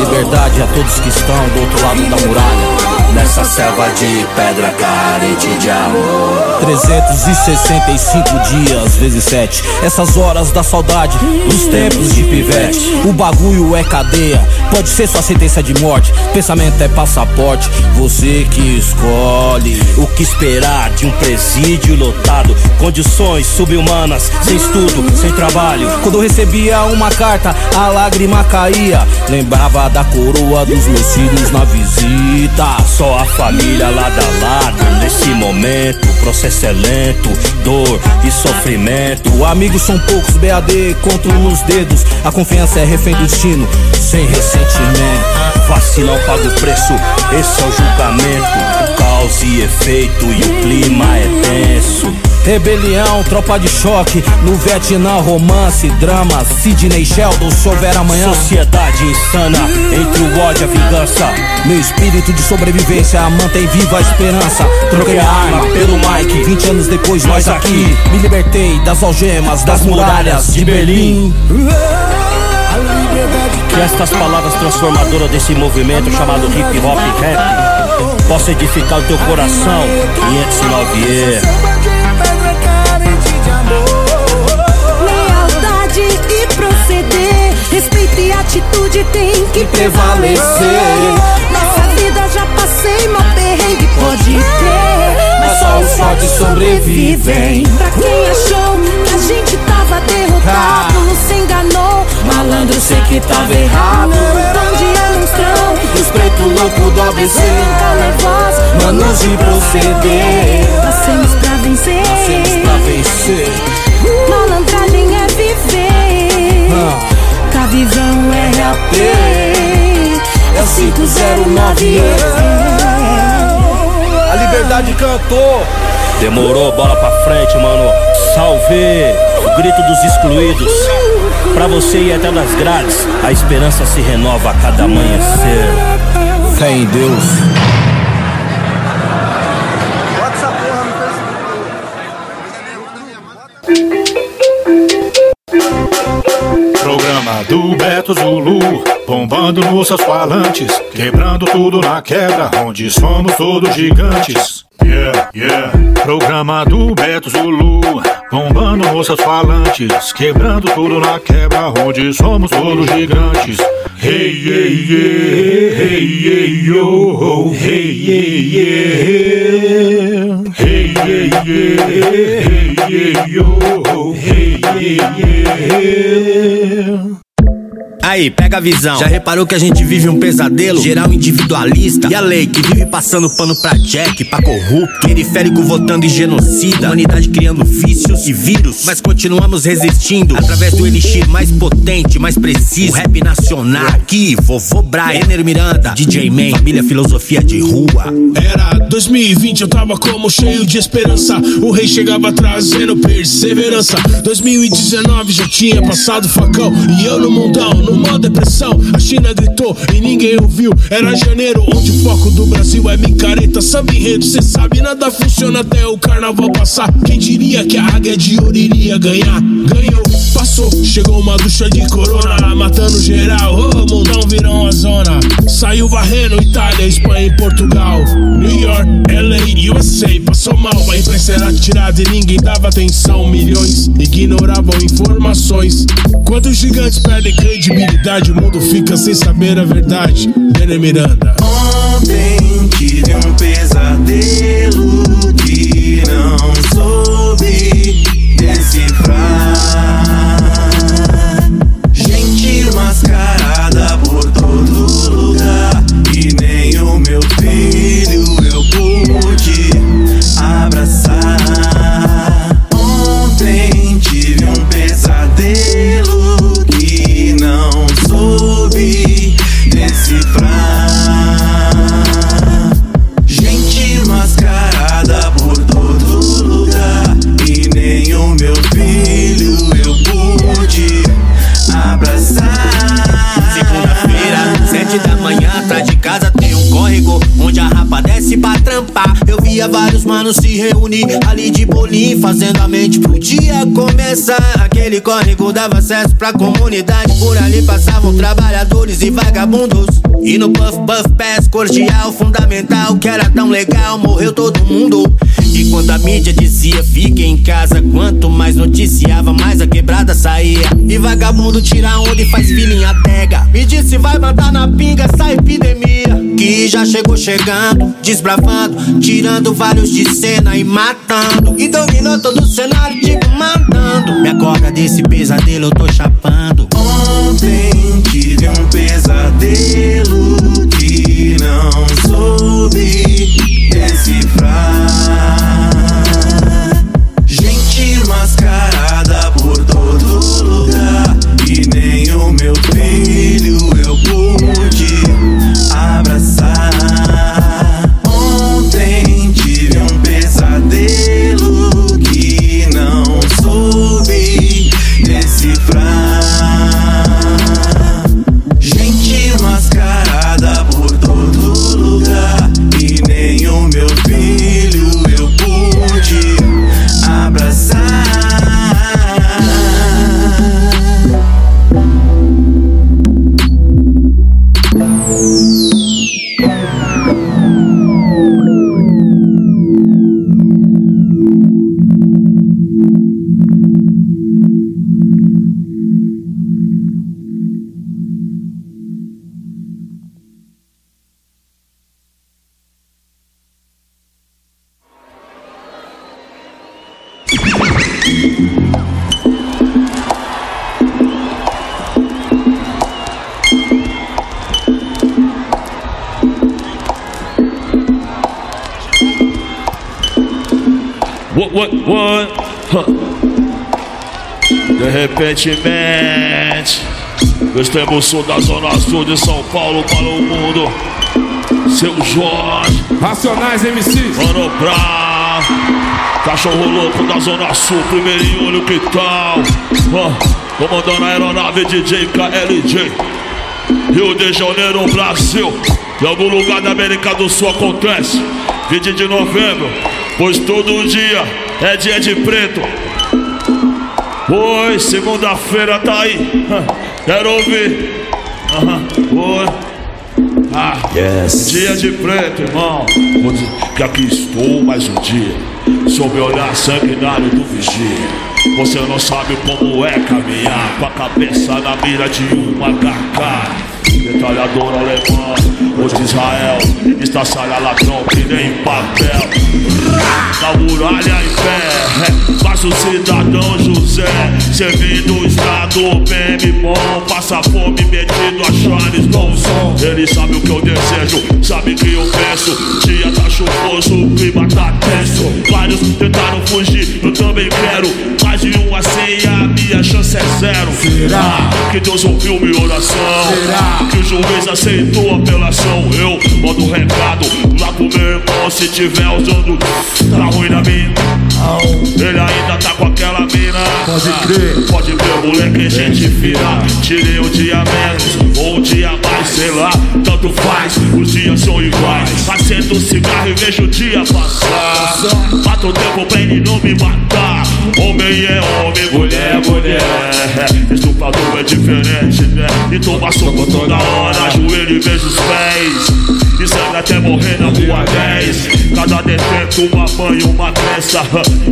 Liberdade a todos que estão do outro lado da muralha Nessa selva de pedra carente de amor. 365 dias vezes 7 Essas horas da saudade Dos tempos de pivete. O bagulho é cadeia Pode ser sua sentença de morte. Pensamento é passaporte Você que escolhe O que esperar de um presídio lotado. Condições subhumanas Sem estudo, sem trabalho. Quando recebia uma carta A lágrima caía. Lembrava da coroa dos meus filhos na visita Só a família lado a lado Nesse momento o processo é lento Dor e sofrimento. Amigos são poucos, BAD conto nos dedos. A confiança é refém do destino Sem ressentimento. Vacilão paga o preço, esse é o julgamento. Causa e efeito e o clima é tenso Rebelião, tropa de choque No Vietnã, romance, drama Sidney Sheldon, se houver amanhã Sociedade insana, entre o ódio e a vingança. Meu espírito de sobrevivência Mantém viva a esperança. Troquei a arma pelo Mike. 20 anos depois, nós aqui. Me libertei das algemas, das muralhas de Berlim. Que estas palavras transformadoras desse movimento chamado hip hop rap Possa edificar o teu coração. 509E Lealdade E atitude tem que prevalecer. Nessa vida já passei mal perrengue, pode ter Mas só os fortes sobrevivem. Pra quem achou que a gente tava derrotado Se enganou, malandro sei que tava errado. Onde é monstrão, os preto louco do ABC Voz, Manos de proceder. Nascemos pra vencer. Nascemos pra vencer. Malandragem é viver. Cavivão é RAP É o 509 A liberdade cantou. Demorou, bola pra frente, mano. Salve, o grito dos excluídos. Pra você ir até nas grades A esperança se renova a cada amanhecer. Fé em Deus do Beto Zulu, bombando nos seus falantes, quebrando tudo na quebra, onde somos todos gigantes. Yeah, yeah. Programa do Beto Zulu, bombando nos seus falantes, quebrando tudo na quebra, onde somos todos gigantes. Hey, hey, yeah, hey, hey, yo, hey, yeah, yeah. Hey, yeah, yeah, hey, yeah, yo, hey, yeah, yeah. Aí, pega a visão. Já reparou que a gente vive um pesadelo? Geral individualista. E a lei que vive passando pano pra Jack, pra corrupto. Periférico votando em genocida. Humanidade criando vícios e vírus. Mas continuamos resistindo. Através do elixir mais potente, mais preciso. Rap nacional. Aqui, vovô Brian, Ener Miranda, DJ Man, família filosofia de rua. Era 2020, eu tava como cheio de esperança. O rei chegava trazendo perseverança. 2019 já tinha passado facão. E eu no mundão, numa depressão. A China gritou e ninguém ouviu. Era janeiro, onde o foco do Brasil é micareta. Samba enredo, cê sabe, nada funciona até o carnaval passar. Quem diria que a águia de ouro iria ganhar? Ganhou, passou, chegou uma ducha de corona. Matando geral, oh, mundão virou a zona. Saiu varrendo Itália, Espanha e Portugal. New York, LA, USA, passou mal. A imprensa era tirada e ninguém dava atenção. Milhões ignoravam informações. Quando os gigantes perdem credibilidade, o mundo fica sem saber a verdade. Benê Miranda. Ontem tive um pesadelo que não soube decifrar. Manos se reunir ali de bolinho, fazendo a mente pro dia começar. Aquele córrego dava acesso pra comunidade, por ali passavam trabalhadores e vagabundos. E no Puff Puff Pass cordial, fundamental, que era tão legal, morreu todo mundo. E quando a mídia dizia fique em casa, quanto mais noticiava, mais a quebrada saía. E vagabundo tira onda e faz filhinha pega. Me disse vai mandar na pinga essa epidemia. Que já chegou chegando, desbravando, tirando vários de cena e matando. E dominou todo o cenário, tipo mandando. Me acorda desse pesadelo, eu tô chapando. Ontem tive um pesadelo que não soube decifrar. Temos sul da zona sul de São Paulo para o mundo. Seu Jorge, Racionais MCs, Mano Brown, Cachorro louco da zona sul, primeirinho, olha que tal. Huh. Comandando a aeronave DJ KLJ. Rio de Janeiro, Brasil. Em algum lugar da América do Sul acontece. 20 de novembro, pois todo dia é dia de preto. Oi, segunda-feira tá aí. Quero ouvir. Oi. Ah, Yes. dia de preto, irmão. Que aqui estou mais um dia. Sob o olhar sanguinário do vigia. Você não sabe como é caminhar com a cabeça na mira de uma HK. Detalhador alemã, os de Israel, estraçalha ladrão que nem papel. Na muralha em pé, passa o cidadão José, servindo o estado bem bom, passa fome metido a Charles Dawson. Ele sabe o que eu desejo, sabe que eu penso. Dia tá chuvoso, o clima tá tenso. Vários tentaram fugir, eu também quero. Mais de um assim, a minha chance é zero. Será que Deus ouviu minha oração? Será que o juiz aceitou a apelação? Eu mando um recado lá pro meu irmão se tiver usando. Tá ruim na mina. Ele ainda tá com aquela mina. Pode crer, pode crer, moleque, gente fina. Tirei um dia menos ou um dia mais, sei lá, tanto faz. Os dias são iguais. Acendo o cigarro e vejo o dia passar. Mato o tempo pra ele não me matar. Homem é homem, mulher é mulher. Estuprador é diferente, né? E toma soco toda hora, joelho e vejo os pés. E sangue até morrer na rua 10. Cada detento, uma mãe, uma crença.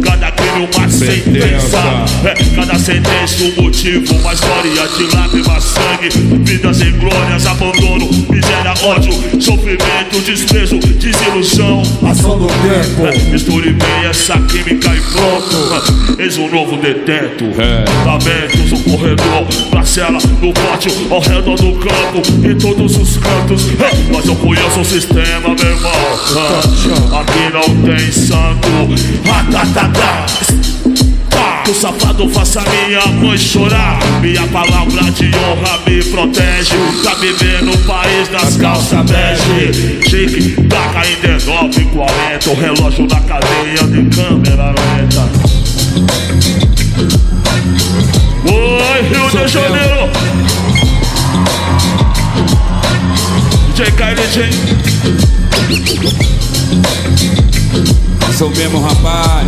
Cada crime, uma sentença. É, cada sentença, um motivo, uma história de lágrimas, sangue. Vidas em glórias, abandono, miséria, ódio, sofrimento, desprezo, desilusão. Ação do tempo. É, misture bem essa química e pronto. Eis um novo detento. Lamentos, um corredor, na cela, no pátio, ao redor do campo, em todos os cantos. É, Mas eu conheço o sistema, meu irmão. Ah, Aqui não tem santo. Ah, tá, tá, tá. Que o safado faça minha mãe chorar. Minha palavra de honra me protege. Tá vivendo no país das calças bege. Chique, taca em 19 40 O relógio na cadeia de câmera lenta. Oi, Rio de Janeiro. DJ KLJ Sou mesmo rapaz.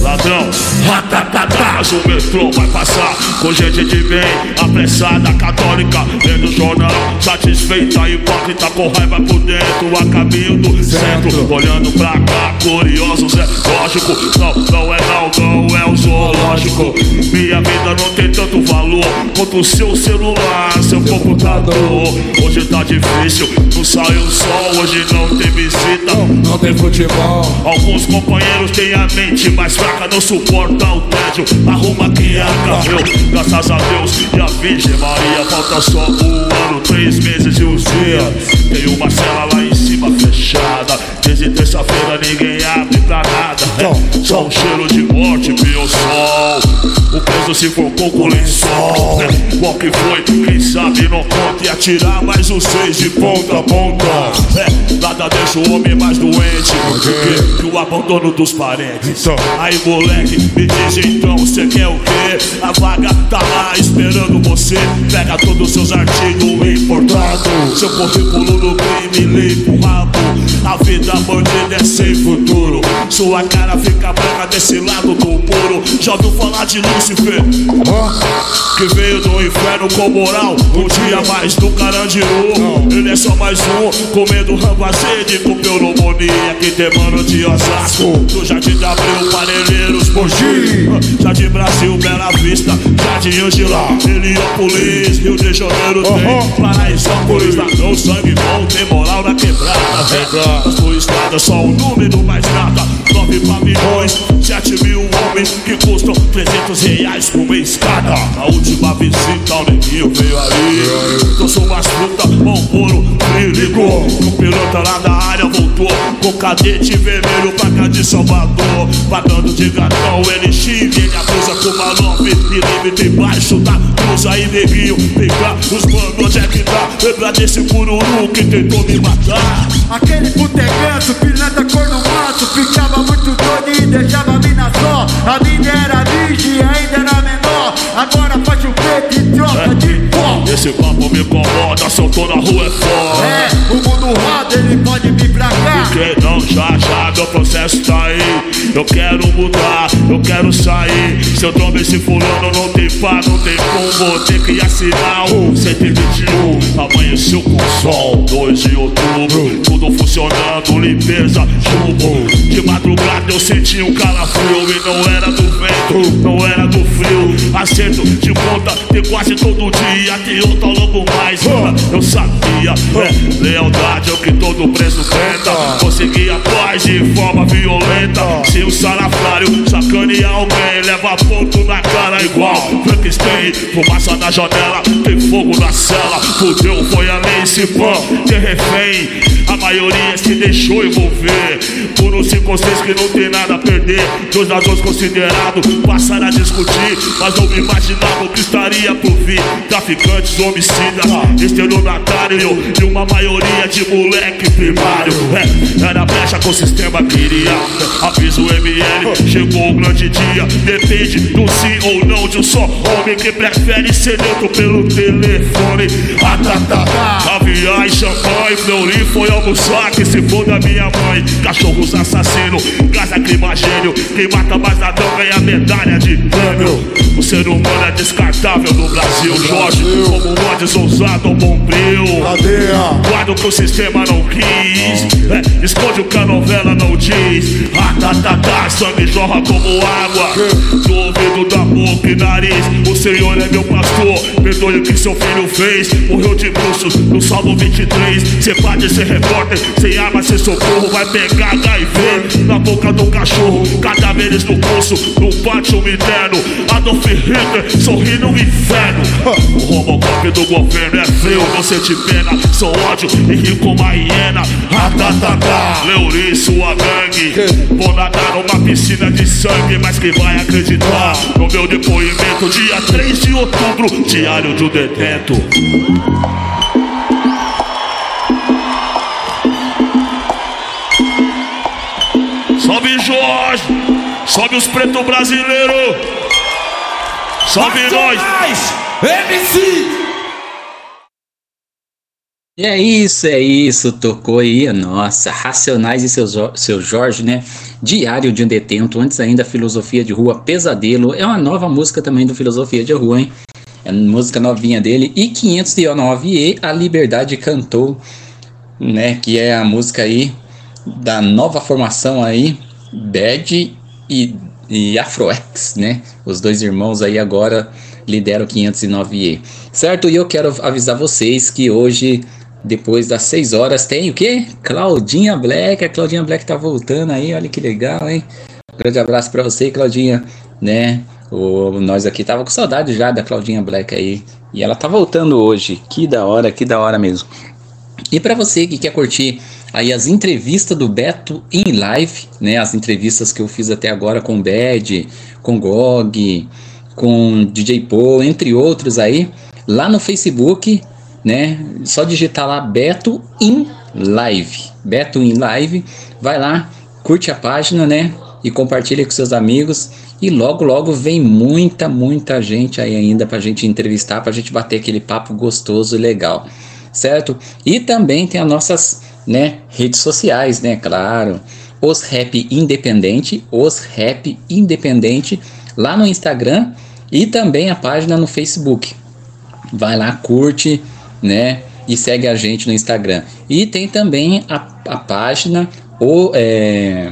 Ladrão, mas o metrô vai passar. Com gente de bem, apressada, católica Lendo o jornal, satisfeita, hipócrita Com raiva por dentro, a caminho do centro. Olhando pra cá, curiosos, é lógico Não, não é não, não é o zoológico. Minha vida não tem tanto valor Quanto o seu celular, seu computador. Hoje tá difícil, não sai o sol Hoje não tem visita, Não tem futebol. Alguns companheiros têm a mente mais fraca, não suporta o tédio. Arruma quem acabou, graças a Deus e a Virgem Maria. Falta só um ano, três meses e uns dias. Tem uma cela lá em cima fechada. Desde terça-feira ninguém abre pra nada. É, só um cheiro de morte, viu o sol. O preso se focou com lençol. né? Qual que foi? Quem sabe não conta e atirar mais os seis de ponta a ponta. É, nada deixa o homem mais doente que, que o abandono dos parentes. Aí moleque, me diz então, você quer o quê? A vaga tá lá esperando você. Pega todos os seus artigos importados. Seu currículo no crime limpa o rabo. A vida bandida é sem futuro. Sua cara fica branca desse lado do muro. Já ouviu falar de Lúcifer? Que veio do inferno com moral. Um dia mais do Carandiru. Ele é só mais um, comendo rango azedo com pneumonia. Que tem mano de Osasco. Do Jardim de Abril, Parelheiros, Mogi. Jardim Brasil, Bela Vista. Jardim Angela, Heliópolis. Rio de Janeiro tem Paraisópolis. Ladrão, sangue bom, tem moral na quebrada. Nas tuas estradas, só um número mais nada. Nove pavilhões, sete mil homens que custam 300 reais uma escada. Na última visita, o neguinho veio aí. Trouxe umas frutas, pão puro, ligou. O piloto lá da área voltou com cadete vermelho pra de Salvador. Pagando de gatão, ele xinga, ele acusa com uma nove e limite embaixo da cruz. Aí, neguinho, cá, os mano, onde é que tá? Lembra desse cururu que tentou me matar? Aquele puteganço, pilantra cor no mato Ficava muito doido e deixava a mina só A mina era virgem ainda era Agora faz o preto e troca de pó Esse papo me incomoda, se eu tô na rua é foda. É, o mundo roda, ele pode vir pra cá Porque não, já, já, meu processo tá aí. Eu quero mudar, eu quero sair. Se eu tomo esse fulano, não tem pá, não tem como. Tem que assinar o 121. Amanheceu com sol, 2 de outubro. Tudo funcionando, limpeza, chuva. De madrugada eu senti um calafrio e não era do vento, não era do frio. Acerto de conta, tem quase todo dia. Tem ao longo mais. Eu sabia, é, lealdade é o que todo preso tenta. Conseguir a paz de forma violenta. Se o salafrário sacanear alguém, leva ponto na cara igual Frankenstein. Fumaça na janela, tem fogo na cela. Fudeu, foi além, se pã, tem refém. A maioria se deixou envolver por um circunstância que não tem nada a perder. Dois ladrões considerados passaram a discutir, mas não me imaginava o que estaria por vir. Traficantes, homicidas, estelionatário e uma maioria de moleque primário. É, era brecha com o sistema queria. Aviso ML, chegou o grande dia. Depende do sim ou não de um só homem que prefere ser neutro pelo telefone. Ah, tá, tá, tá. Caviar e champanhe, Fleury foi almoçar que se for da minha mãe. Cachorros assassinos, casa climagênio. Quem mata mais ladrão ganha medalha de prêmio. O ser humano é descartável no Brasil, Jorge. Como modes ousado ou bombril. Guarda o que o sistema não quis. É, esconde o que a novela não diz. Ah, tá, tá, sangue jorra como água. Do ouvido da boca e nariz. O Senhor é meu pastor. Perdoe o que seu filho fez. Morreu de bruxos no Salmo 23. Você pode ser repórter, sem arma, sem socorro. Vai pegar HIV na boca do cachorro. Cadáveres no pulso, no pátio interno. Adolf Hitler sorri no inferno. O Robocop do governo é frio, não sente pena. Sou ódio e rio como a hiena. Ratatata, Leuri, sua gangue. Vou nadar numa piscina de sangue, mas quem vai acreditar no meu depoimento? Dia 3 de outubro, diário do detento. Sobe Jorge, sobe os preto brasileiro, sobe nós, MC. E é isso, é isso, tocou aí, nossa, Racionais e seu, Jo- seu Jorge, né? Diário de um Detento, antes ainda Filosofia de Rua, Pesadelo, é uma nova música também do Filosofia de Rua, hein? É música novinha dele, e 509 e A Liberdade Cantou, né? Que é a música aí da nova formação aí, Bad e, e Afroex, né? Os dois irmãos aí agora lideram o 509E. Certo? E eu quero avisar vocês que hoje, depois das 6 horas, tem o quê? Claudinha Black. A Claudinha Black tá voltando aí, olha que legal, hein? Grande abraço pra você, Claudinha, né? O, nós aqui tava com saudade já da Claudinha Black aí. E ela tá voltando hoje. Que da hora, que da hora mesmo. E para você que quer curtir aí as entrevistas do Beto em live, né? As entrevistas que eu fiz até agora com o Bad, com o Gog, com DJ Paul, entre outros aí, lá no Facebook, né? Só digitar lá Beto in Live. Beto in Live, vai lá, curte a página, né? E compartilha com seus amigos. E logo, logo vem muita, muita gente aí ainda pra gente entrevistar, pra gente bater aquele papo gostoso e legal certo? E também tem as nossas né, redes sociais, né? Claro. Os Rap Independente, Os Rap Independente, lá no Instagram e também a página no Facebook. Vai lá, curte, né? E segue a gente no Instagram. E tem também a, a página o, é,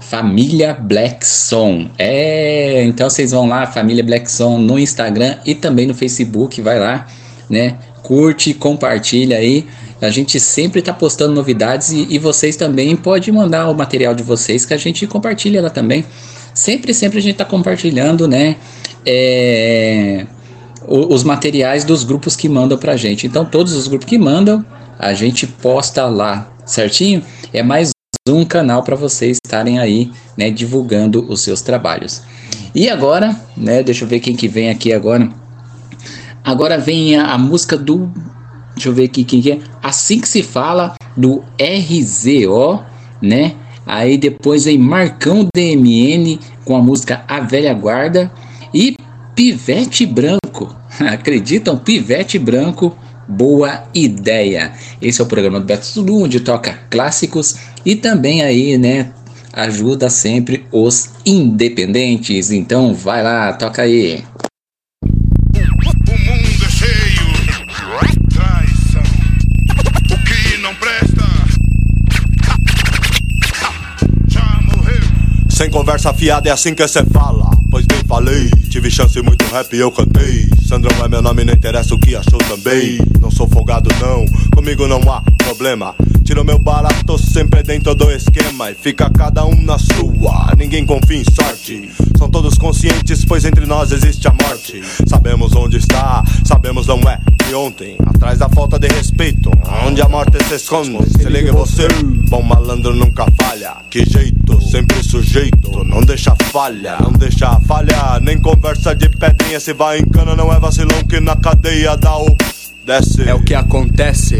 Família Black Son. É, então vocês vão lá, Família Black Son no Instagram e também no Facebook, vai lá, né? Curte, compartilha aí. A gente sempre está postando novidades e, e vocês também podem mandar o material de vocês que a gente compartilha lá também. Sempre, sempre a gente está compartilhando, né? É, os materiais dos grupos que mandam pra gente. Então, todos os grupos que mandam, a gente posta lá, certinho? É mais um canal para vocês estarem aí, né, divulgando os seus trabalhos. E agora, né, deixa eu ver quem que vem aqui agora. Agora vem a, a música do. Deixa eu ver aqui quem que é. Assim que se fala do RZO, né? Aí depois vem Marcão DMN com a música A Velha Guarda e Pivete Branco. Acreditam? Pivete Branco. Boa ideia. Esse é o programa do Beto Zulu, onde toca clássicos e também aí, né? ajuda sempre os independentes. Então vai lá, toca aí. Sem conversa fiada é assim que cê fala. Falei, tive chance muito rap e eu cantei. Sandrão é meu nome, não interessa o que achou também. Não sou folgado não, comigo não há problema. Tiro meu barato sempre dentro do esquema e fica cada um na sua. Ninguém confia em sorte. São todos conscientes, pois entre nós existe a morte. Sabemos onde está, sabemos não é de ontem. Atrás da falta de respeito, onde a morte se esconde. Se liga você, bom malandro nunca falha. Que jeito, sempre sujeito, não deixa falha, não deixa falha. Nem conversa de pedrinha, se vai em cana, não é vacilão que na cadeia dá o. Desce. É o que acontece.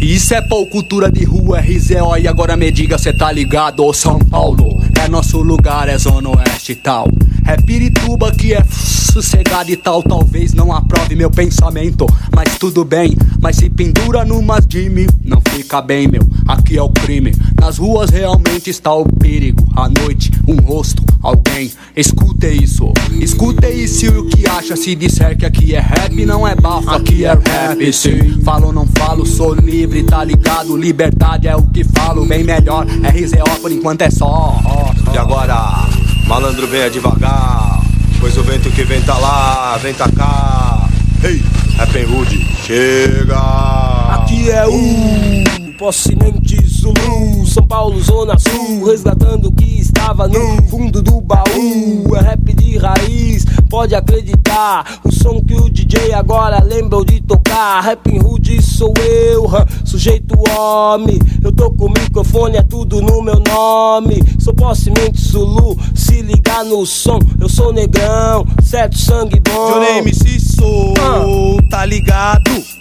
E isso é pô, cultura de rua, RZO. E agora me diga, cê tá ligado, ô São Paulo? É nosso lugar, é Zona Oeste e tal. É Pirituba que é sossegado e tal. Talvez não aprove meu pensamento, mas tudo bem. Mas se pendura numas de mim, não fica bem, meu. Aqui é o crime. Nas ruas realmente está o perigo. À noite, um rosto, alguém. Escute isso, escute isso e o que acha se disser que aqui é rap, não é bafo, aqui é rap. Sim, falo ou não falo, sou livre, tá ligado? Liberdade é o que falo, bem melhor. RZO por enquanto é só. E agora, malandro venha devagar, pois o vento que vem tá lá, vem tá cá. Ei, Rap Hood, chega! Aqui é o Possimente Zulu, São Paulo, Zona Sul, resgatando o que estava no fundo do baú. É rap de raiz, pode acreditar. O som que o DJ agora lembrou de tocar. Rap Hood sou eu, sujeito homem. Eu tô com o microfone, é tudo no meu nome. Sou possimente Zulu, se ligar no som, eu sou negrão, certo sangue bom. Johnny MC sou, tá ligado?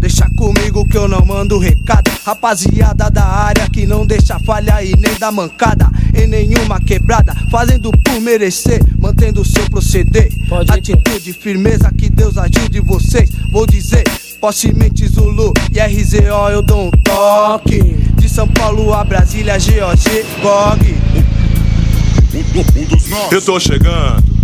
Deixa comigo que eu não mando recado. Rapaziada da área que não deixa falha e nem dá mancada em nenhuma quebrada. Fazendo por merecer, mantendo seu proceder. Atitude, firmeza, que Deus ajude vocês. Vou dizer. Possimente Zulu e RZO eu dou um toque De São Paulo a Brasília, GOG, GOG Eu tô chegando.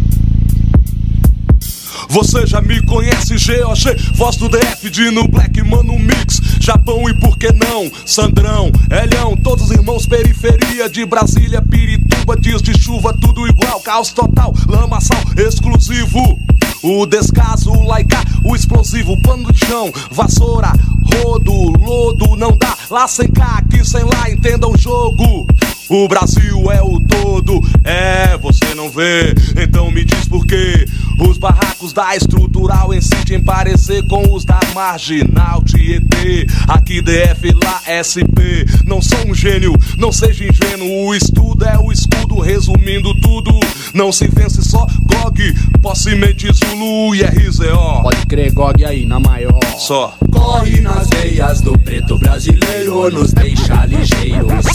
Você já me conhece, GOG, voz do DF, Dino Black, Mano Mix, Japão e por que não? Sandrão, Elhão, todos irmãos, periferia de Brasília, Pirituba, dias de chuva, tudo igual, caos total, lamaçal exclusivo. O descaso, o laica, o explosivo, pano de chão, vassoura, rodo, lodo, não dá, lá sem cá, aqui sem lá, entenda o jogo. O Brasil é o todo, é, você não vê, então me diz por quê. Os barracos da estrutural insistem em parecer com os da marginal Tietê. Aqui DF, lá SP. Não sou um gênio, não seja ingênuo. O estudo é o escudo, resumindo tudo. Não se vence só GOG, possimente Zulu e RZO. Pode crer, GOG aí, na maior. Só. Corre nas veias do preto brasileiro, nos deixa ligeiros.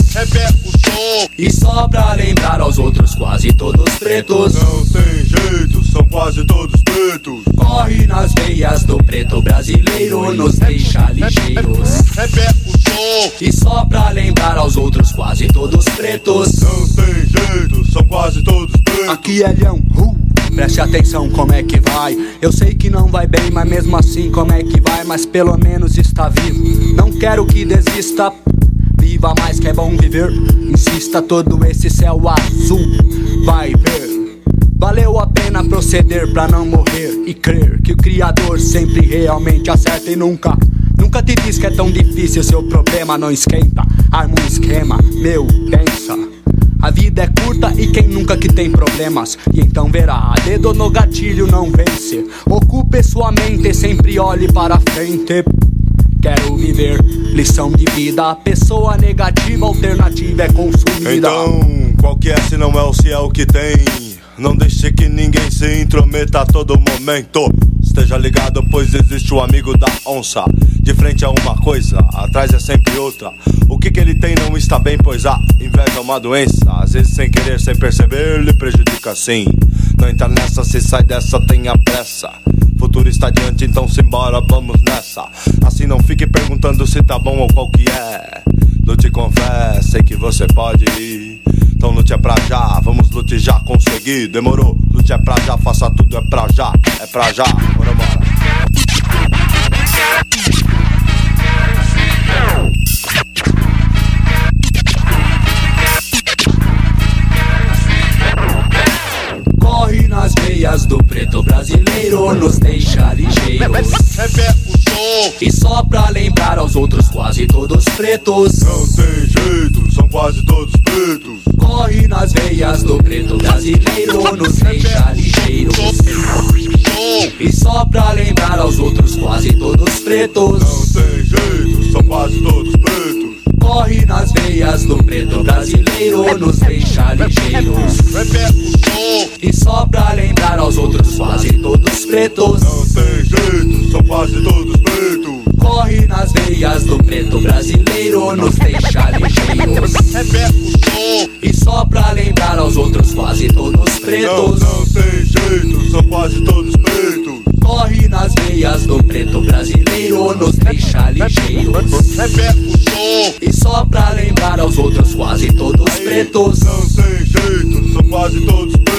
E só pra lembrar aos outros, quase todos pretos. Não tem jeito, são quase todos pretos. Corre nas veias do preto brasileiro, nos deixa ligeiros. E só pra lembrar aos outros, quase todos pretos. Não tem jeito, são quase todos pretos. Aqui é Leão, preste atenção como é que vai. Eu sei que não vai bem, mas mesmo assim como é que vai? Mas pelo menos está vivo. Não quero que desista. Viva mais que é bom viver. Insista todo esse céu azul. Vai ver. Valeu a pena proceder pra não morrer e crer que o Criador sempre realmente acerta e nunca. Nunca te diz que é tão difícil, seu problema não esquenta. Arma um esquema, meu, pensa. A vida é curta e quem nunca que tem problemas E então verá, dedo no gatilho não vence Ocupe sua mente, sempre olhe para frente Quero viver, lição de vida Pessoa negativa, alternativa é consumida Então, qual que é se não é o o que tem? Não deixe que ninguém se intrometa a todo momento. Esteja ligado, pois existe o amigo da onça. De frente a uma coisa, atrás é sempre outra. O que, que ele tem não está bem, pois a inveja é uma doença. Às vezes, sem querer, sem perceber, lhe prejudica sim. Não entra nessa, se sai dessa, tenha pressa. Futuro está adiante, então simbora, vamos nessa. Assim não fique perguntando se tá bom ou qual que é. Com fé, sei que você pode ir. Então lute é pra já, vamos lute já, conseguir. Demorou, lute é pra já, faça tudo é pra já, é pra já. Bora, bora. Nas veias do preto brasileiro, nos deixa ligeiros. E só pra lembrar aos outros, quase todos pretos. Não tem jeito, são quase todos pretos. Corre nas veias do preto brasileiro, nos deixa ligeiros. E só pra lembrar aos outros, quase todos pretos. Não tem jeito, são quase todos pretos. Corre nas veias do preto brasileiro, nos deixa ligeiros. E só pra lembrar aos outros, quase todos pretos. Não tem jeito, são quase todos pretos. Corre nas veias do preto brasileiro, nos deixa ligeiros. E só pra lembrar aos outros, quase todos pretos. Não, não tem jeito, são quase todos pretos. Corre nas veias do preto brasileiro, nos deixa ligeiros. E só pra lembrar aos outros, quase todos pretos. Não tem jeito, são quase todos pretos.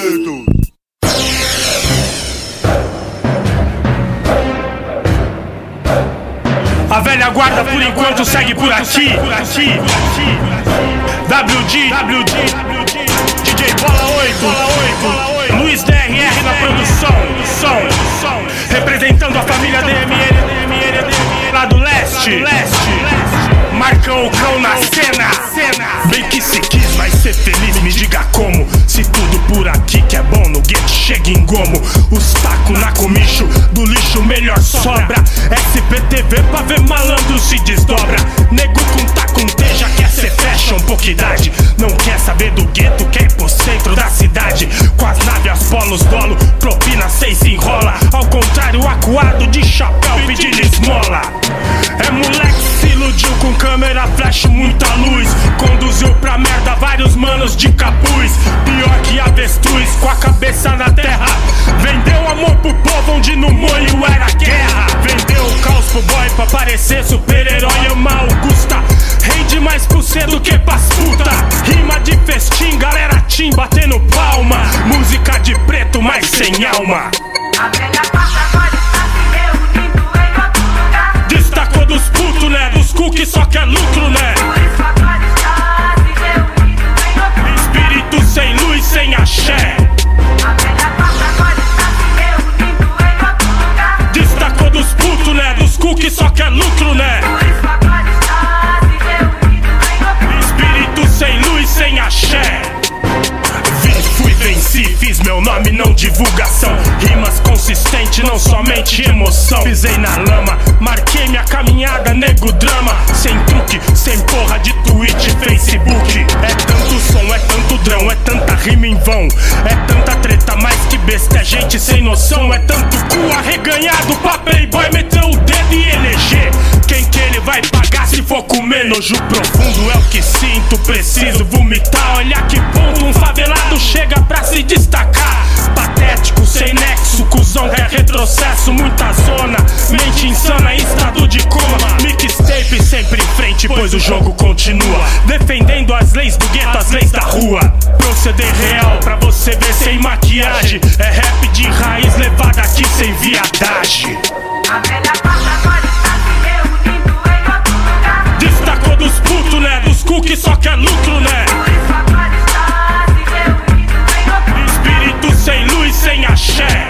A velha guarda por enquanto segue por aqui. WD, WD, DJ Bola 8, Luiz DRR na produção, som, representando a família DMN, lá do leste, Marcão o cão na cena, bem que se quis, vai ser feliz, me diga como. Se tudo por aqui que é bom no gueto chega em gomo, os tacos na comicho, do lixo melhor sobra. SPTV pra ver malandro se desdobra. Nego com taco já quer ser fashion, pouca idade. Não quer saber do gueto, quer ir pro centro da cidade. Com as naves, as polos, dolo, propina, seis enrola. Ao contrário, acuado de chapéu pedindo esmola. É moleque se iludiu com câmera, flash, muita luz. Conduziu pra merda vários manos de capuz. Pior que avestruz, com a cabeça na terra. Vendeu amor pro povo onde no moio era guerra. Vendeu o caos pro boy pra parecer super-herói. Ama Augusta. Rende mais pro C do que pras puta. Rima de festim, galera tim batendo palma. Música de preto, mas sem alma. A velha passa se em outro lugar. Destacou dos putos, né? Dos que só quer lucro, né? Por isso agora está se reunindo em outro. Espírito sem luz, sem axé. A velha que só quer lucro, né? Espírito sem luz, sem axé. Vim, fui, venci, fiz meu nome, não divulgação. Rimas consistente, não somente emoção. Pisei na lama, marquei minha caminhada, nego drama. Sem truque, sem porra de Twitch, Facebook. É tanto som, é tanto drão, é tanta rima em vão. É tanta treta, mais que besta, é gente sem noção. É tanto cu arreganhado pra playboy, meteu vai pagar se for comer nojo profundo? É o que sinto, preciso vomitar. Olha que ponto um favelado chega pra se destacar. Patético, sem nexo, cuzão é retrocesso, muita zona. Mente insana, estado de coma. Mixtape sempre em frente, pois o jogo continua. Defendendo as leis do gueto, as leis da rua. Proceder real pra você ver sem maquiagem. É rap de raiz levado aqui sem viadagem. A velha passa cu que só quer lucro, né? Espírito sem luz, sem axé.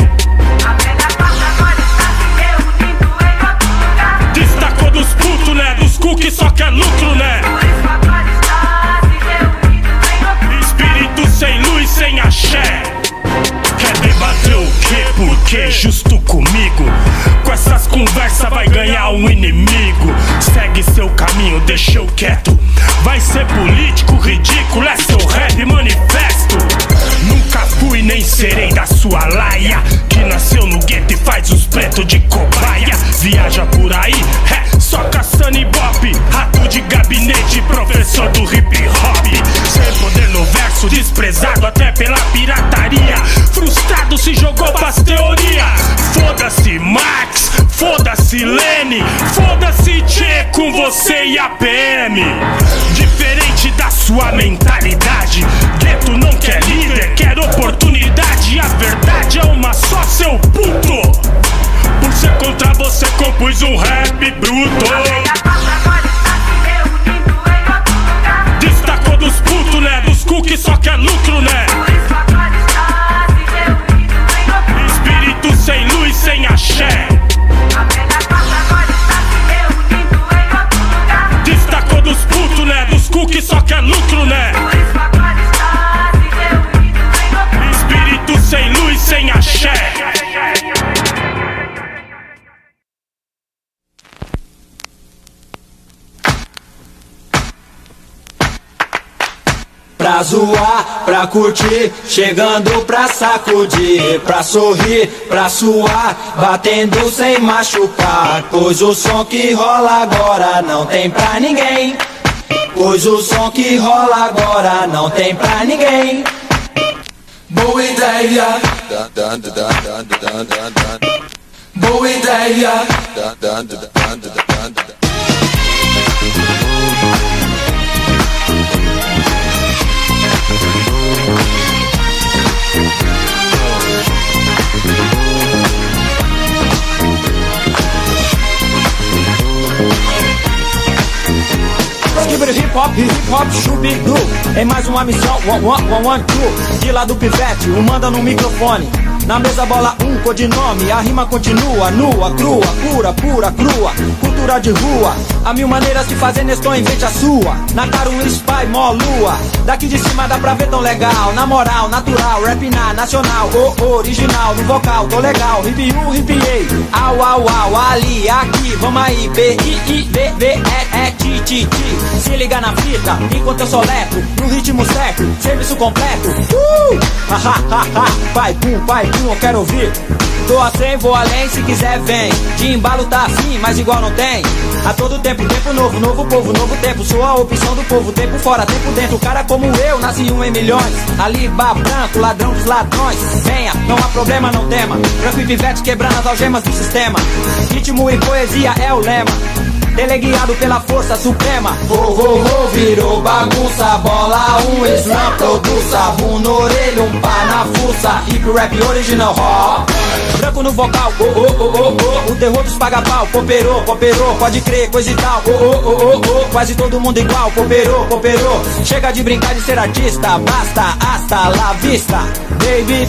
Destacou dos putos, né? Dos cu que só quer lucro, né? Espírito sem luz, sem axé. Quer debater o quê? Por quê? Justo comigo. Essas conversas vai ganhar um inimigo. Segue seu caminho, deixa eu quieto. Vai ser político, ridículo, é seu rap manifesto. Nunca fui nem serei da sua laia. Que nasceu no gueto e faz os pretos de cobaia. Viaja por aí, é só caçando ibope. Rato de gabinete, professor do hip hop. Sem poder no verso, desprezado até pela pirataria. Frustrado se jogou pras teoria. Foda-se Max, foda-se Lene, foda-se Tchê com você e a PM. Diferente da sua mentalidade. Gueto não quer líder, quer oportunidade. A verdade é uma só, seu puto. Por ser contra você, compus um rap bruto. Destacou dos putos, né? Dos que só quer lucro, né? Espírito sem luz, sem axé. Dos putos, né? Dos cu que só quer lucro, né? Espírito sem luz, sem axé. Pra zoar, pra curtir, chegando pra sacudir, pra sorrir, pra suar, batendo sem machucar. Pois o som que rola agora não tem pra ninguém. Pois o som que rola agora não tem pra ninguém. Boa ideia. Boa ideia. Hip hop, hip hop, chubidu Em mais uma missão, one, one, one, one, two. Vila do Pivete, um manda no microfone na mesa bola um codinome, a rima continua, nua, crua, pura, pura, crua, cultura de rua, há mil maneiras de fazer Neston invente a sua, na cara um spy, mó lua, daqui de cima dá pra ver tão legal, na moral, natural, rap na, nacional, o original, no vocal, tô legal, hip u, hipiei, au, au, au, ali, aqui, vamos aí, B, I, I, B, B, E, E, Ti, Ti, Ti, se liga na fita, enquanto eu soleto, no ritmo certo, serviço completo, uh, ha, ha, ha, ha, vai, pum, vai, pum, eu quero ouvir. Tô a 100, vou além, se quiser vem. De embalo tá assim, mas igual não tem. A todo tempo, tempo novo, novo povo, novo tempo. Sou a opção do povo, tempo fora, tempo dentro. Cara como eu, nasci um em milhões. Alibá branco, ladrão dos ladrões. Venha, não há problema, não tema. Branco e pivete quebrando as algemas do sistema. Ritmo e poesia é o lema. Teleguiado pela força suprema. Vou, vou, vou, virou bagunça. Bola um, slam, produz sabum na orelha Um pá na fuça, hip rap original ó. Branco no vocal, oh, oh, oh, oh, oh. O terror dos paga-pau, cooperou, cooperou Pode crer, coisa e tal, oh, oh, oh, oh, oh. Quase todo mundo igual, cooperou, cooperou Chega de brincar de ser artista. Basta, hasta la vista, baby.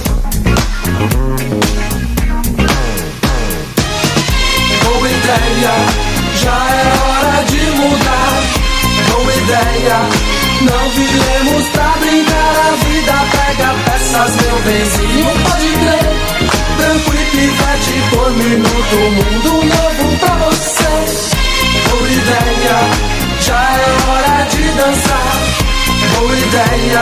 Boa ideia já é hora de mudar. Boa ideia, não vivemos pra brincar. A vida pega peças, meu benzinho, pode crer. Branco e pivete por minuto, mundo novo pra você. Boa ideia, já é hora de dançar. Boa ideia,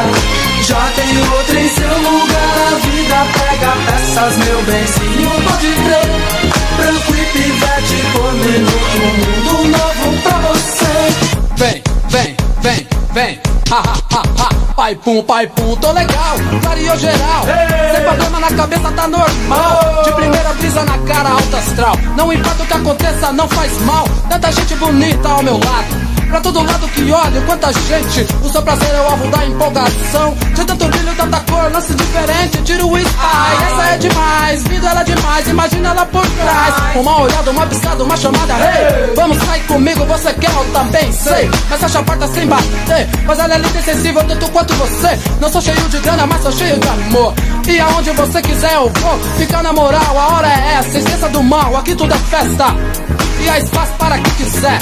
já tem outra em seu lugar. A vida pega peças, meu benzinho, pode crer. Branco e pivete minuto, um mundo novo pra você. Vem, vem, vem, vem. Ha, ha, ha, ha. Pai pum, pai pum, tô legal, clareou geral. Sem problema na cabeça, tá normal. De primeira brisa na cara, alta astral. Não importa o que aconteça, não faz mal. Tanta gente bonita ao meu lado. Pra todo lado que olha, quanta gente. O seu prazer é o alvo da empolgação. De tanto brilho, tanta cor, lance diferente. Tira o ai, essa é demais. Vida ela é demais, imagina ela por trás. Uma olhada, uma piscada, uma chamada Hey, vamos sair comigo, você quer? Eu também sei. Mas fecha a porta sem bater. Mas ela é linda e sensível, tanto quanto você. Não sou cheio de grana, mas sou cheio de amor. E aonde você quiser eu vou. Ficar na moral, a hora é essa. Esqueça do mal, aqui tudo é festa. E há espaço para quem quiser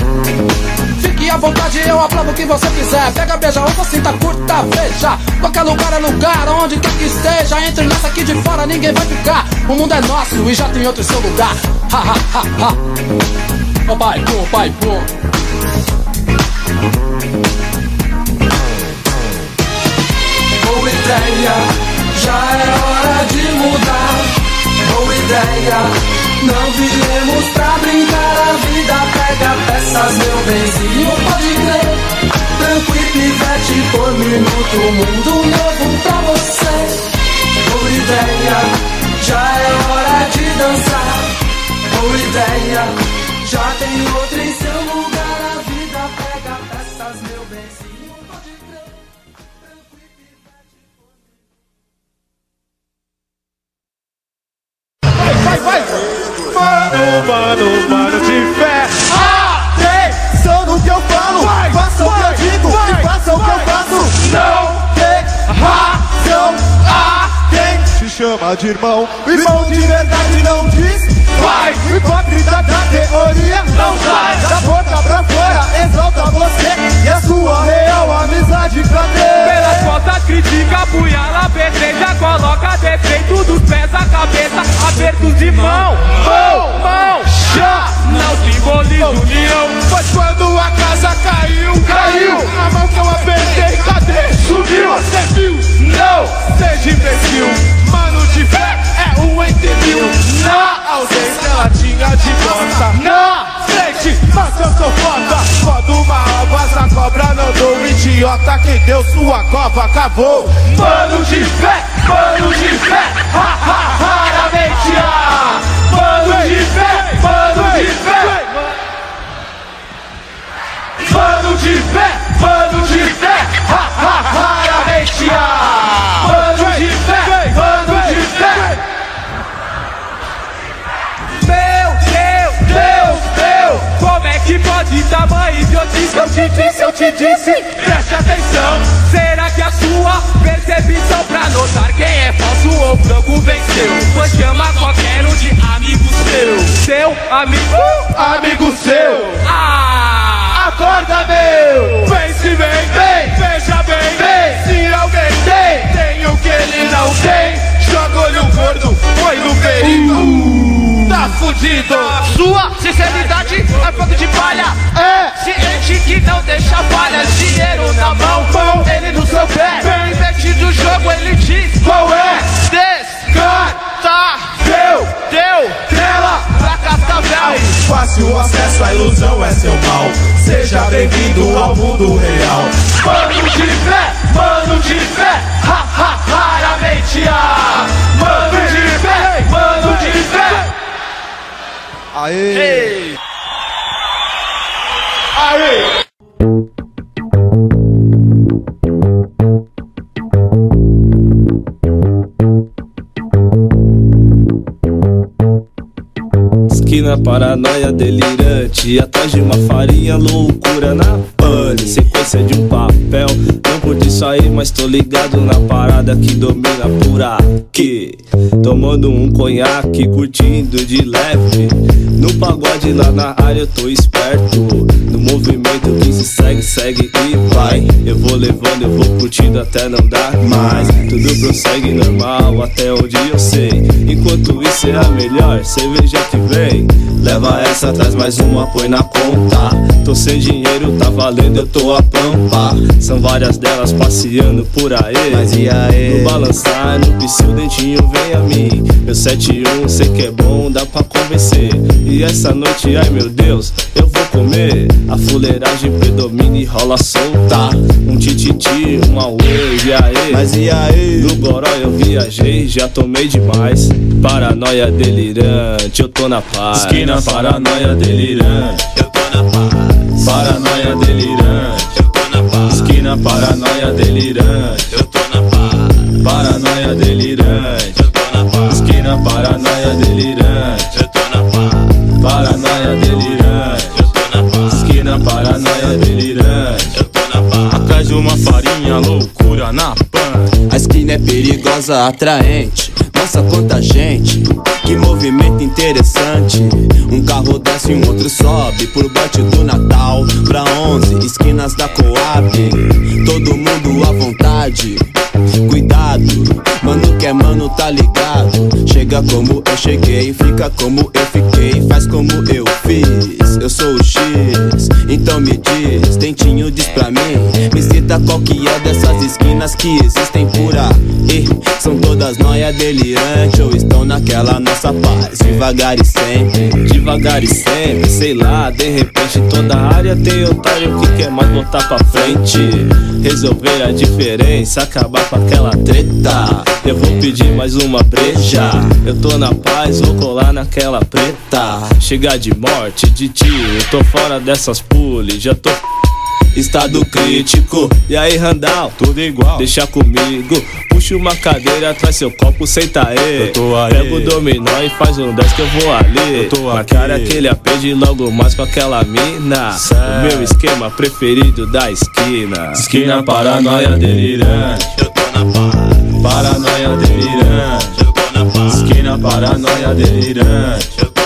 Fique à vontade, eu aprovo o que você quiser. Pega, beija, ouça, sinta, curta, veja. Qualquer lugar é lugar, onde quer que esteja. Entre nessa aqui de fora, ninguém vai ficar. O mundo é nosso e já tem outro em seu lugar. Ha, ha, ha, ha. Oh, pai, pum, pai, pum. Boa ideia, já é hora de mudar. Boa ideia. Não vivemos pra brincar, a vida pega peças, meu benzinho, pode crer. Tranquilo, pivete, por minuto, um mundo novo pra você. Boa ideia, já é hora de dançar. Boa ideia, já tem outra em seu lugar, a vida pega peças, meu benzinho. vai, vai, vai! Mano, mano, mano de fé. Atenção no que eu falo, Vai, faça o que vai, eu digo vai, e faça o que eu vai. faço. Não tem razão a quem te chama de irmão. Irmão de verdade não diz Vai, O hipócrita da teoria não sai Da boca pra fora, exalta você E a sua real amizade cadê? Pelas costas critica, Idiota, quem deu sua cova cavou. Mano de fé, mano de fé. Te disse, Preste atenção Será que a sua percepção Pra notar quem é falso ou franco venceu Pois chama qualquer um de amigo seu Seu amigo Amigo seu, Ah acorda meu. Vem se vem, vem, veja bem, vem. Se alguém tem, tem o que ele não tem. Joga olho gordo, põe no perigo. Tá fudido. Sua sinceridade é fogo de palha É. Ciente que não deixa falha Dinheiro na mão, Mão. ele no seu pé Vem. Investe do jogo, ele diz Qual é? Descarta Deu, Deu tela. pra cascavel Fácil acesso à ilusão é seu mal. Seja bem-vindo ao mundo real. Mano de fé, mano de fé, ha, ha, raramente há. Mano de fé, mano de fé. Aê! Aí. Esquina paranoia delirante Atrás de uma farinha, loucura na pane Sequência de um papel. Não pude sair, mas tô ligado na parada que domina por aqui. Tomando um conhaque, curtindo de leve. No pagode lá na área eu tô esperto. No movimento que se segue, segue e vai. Eu vou levando, eu vou curtindo até não dar mais. Tudo prossegue normal até onde eu sei. Enquanto isso é a melhor cerveja que vem. Leva essa, traz mais uma, põe na conta. Tô sem dinheiro, tá valendo, eu tô a pampa São várias delas passeando por aí. Mas e aí? No balançar, no piscil, dentinho vem a mim. Meu 71, sei que é bom, dá pra convencer. E essa noite, ai meu Deus, eu vou comer. A fuleiragem predomina e rola solta. Um tititi, um auê, e aí? Mas e aí? No goró eu viajei, já tomei demais. Paranoia delirante, eu tô na paz. Esquina paranoia delirante, eu tô na paz. Paranoia delirante, eu tô na paz. Esquina paranoia delirante, eu tô na paz. Paranoia delirante, eu tô na paz. Esquina paranoia delirante, eu tô na paz. Paranoia delirante, eu tô na paz. Esquina paranoia delirante, eu tô na paz. Atrás de uma farinha, loucura na pan. A esquina é perigosa, atraente. Nossa, quanta gente, que movimento interessante. Um carro desce e um outro sobe por bote do Natal. Pra 11 esquinas da Coab. Todo mundo à vontade. Cuidado, mano que é mano tá ligado. Chega como eu cheguei, fica como eu fiquei, faz como eu fiz. Eu sou o X, então me diz, dentinho diz pra mim. Me cita qual que é dessas esquinas que existem por aí. São todas noia delirante ou estão naquela nossa paz. Devagar e sempre, Devagar e sempre, sei lá, de repente toda área tem otário que quer mais botar pra frente. Resolver a diferença, acabar com aquela treta. Eu vou pedir mais uma breja. Eu tô na paz, vou colar naquela preta. Chegar de morte, de tiro, tô fora dessas pule, já tô estado crítico. E aí, Randall? Tudo igual. Deixa comigo. Puxa uma cadeira, traz seu copo, senta aí. Eu tô aí. Pega o dominó e faz um 10 que eu vou ali. Eu tô Na aqui. cara aquele apede logo mais com aquela mina. O meu esquema preferido da esquina. Esquina paranoia delirante. Eu tô na paz. Paranoia delirante. Eu tô na paz. Esquina paranoia delirante. Eu tô na paz.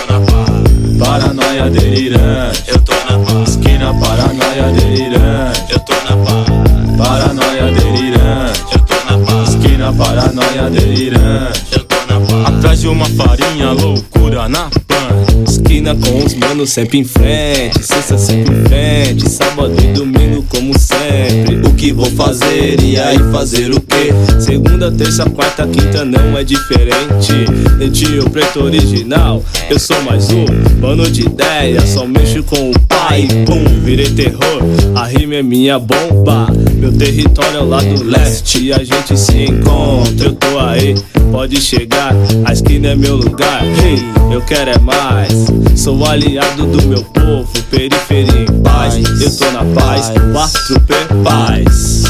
Paranoia delirante. Eu tô na paz. Esquina paranoia delirante. Eu tô na paz. Paranoia delirante. Eu tô na paz. Esquina paranoia delirante. Atrás de uma farinha, loucura na pan. Esquina com os manos sempre em frente, sexta sempre em frente, sábado e domingo como sempre. O que vou fazer e aí fazer o que? Segunda, terça, quarta, quinta não é diferente. Netinho preto original, eu sou mais um mano de ideia, só mexo com o pai. Pum, virei terror, a rima é minha bomba. Meu território é lá do leste a gente se encontra. Eu tô aí, pode chegar, a esquina é meu lugar. Hey, eu quero é mais. Sou aliado do meu povo, periferia em paz. Eu tô na paz, 4P paz.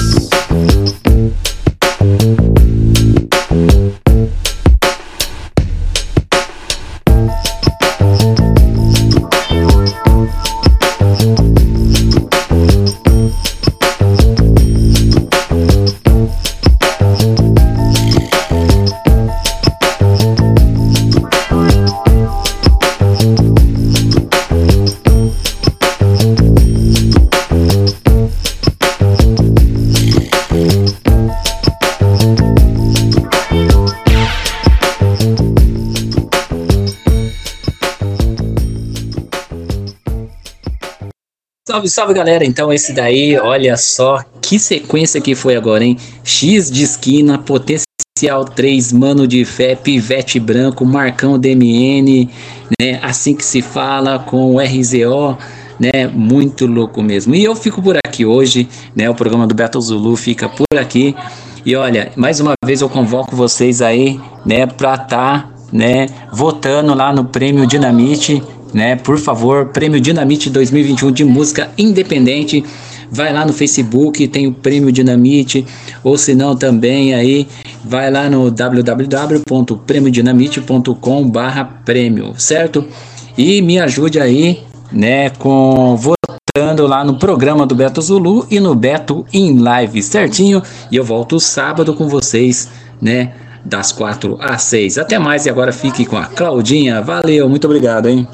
Salve, salve galera! Então, esse daí, olha só que sequência que foi agora, hein? X de esquina, potencial 3, mano de fé, pivete branco, Marcão DMN, né? Assim que se fala com o RZO, né? Muito louco mesmo. E eu fico por aqui hoje, né? O programa do Beto Zulu fica por aqui. E olha, mais uma vez eu convoco vocês aí, né? Pra tá, né? Votando lá no Prêmio Dinamite né? Por favor, Prêmio Dinamite 2021 de música independente. Vai lá no Facebook, tem o Prêmio Dinamite, ou se não também aí, vai lá no www.premiodinamite.com/prêmio, certo? E me ajude aí, né, com votando lá no programa do Beto Zulu e no Beto in Live, certinho? E eu volto sábado com vocês, né? Das 4 às 6. Até mais e agora fique com a Claudinha. Valeu, muito obrigado, hein?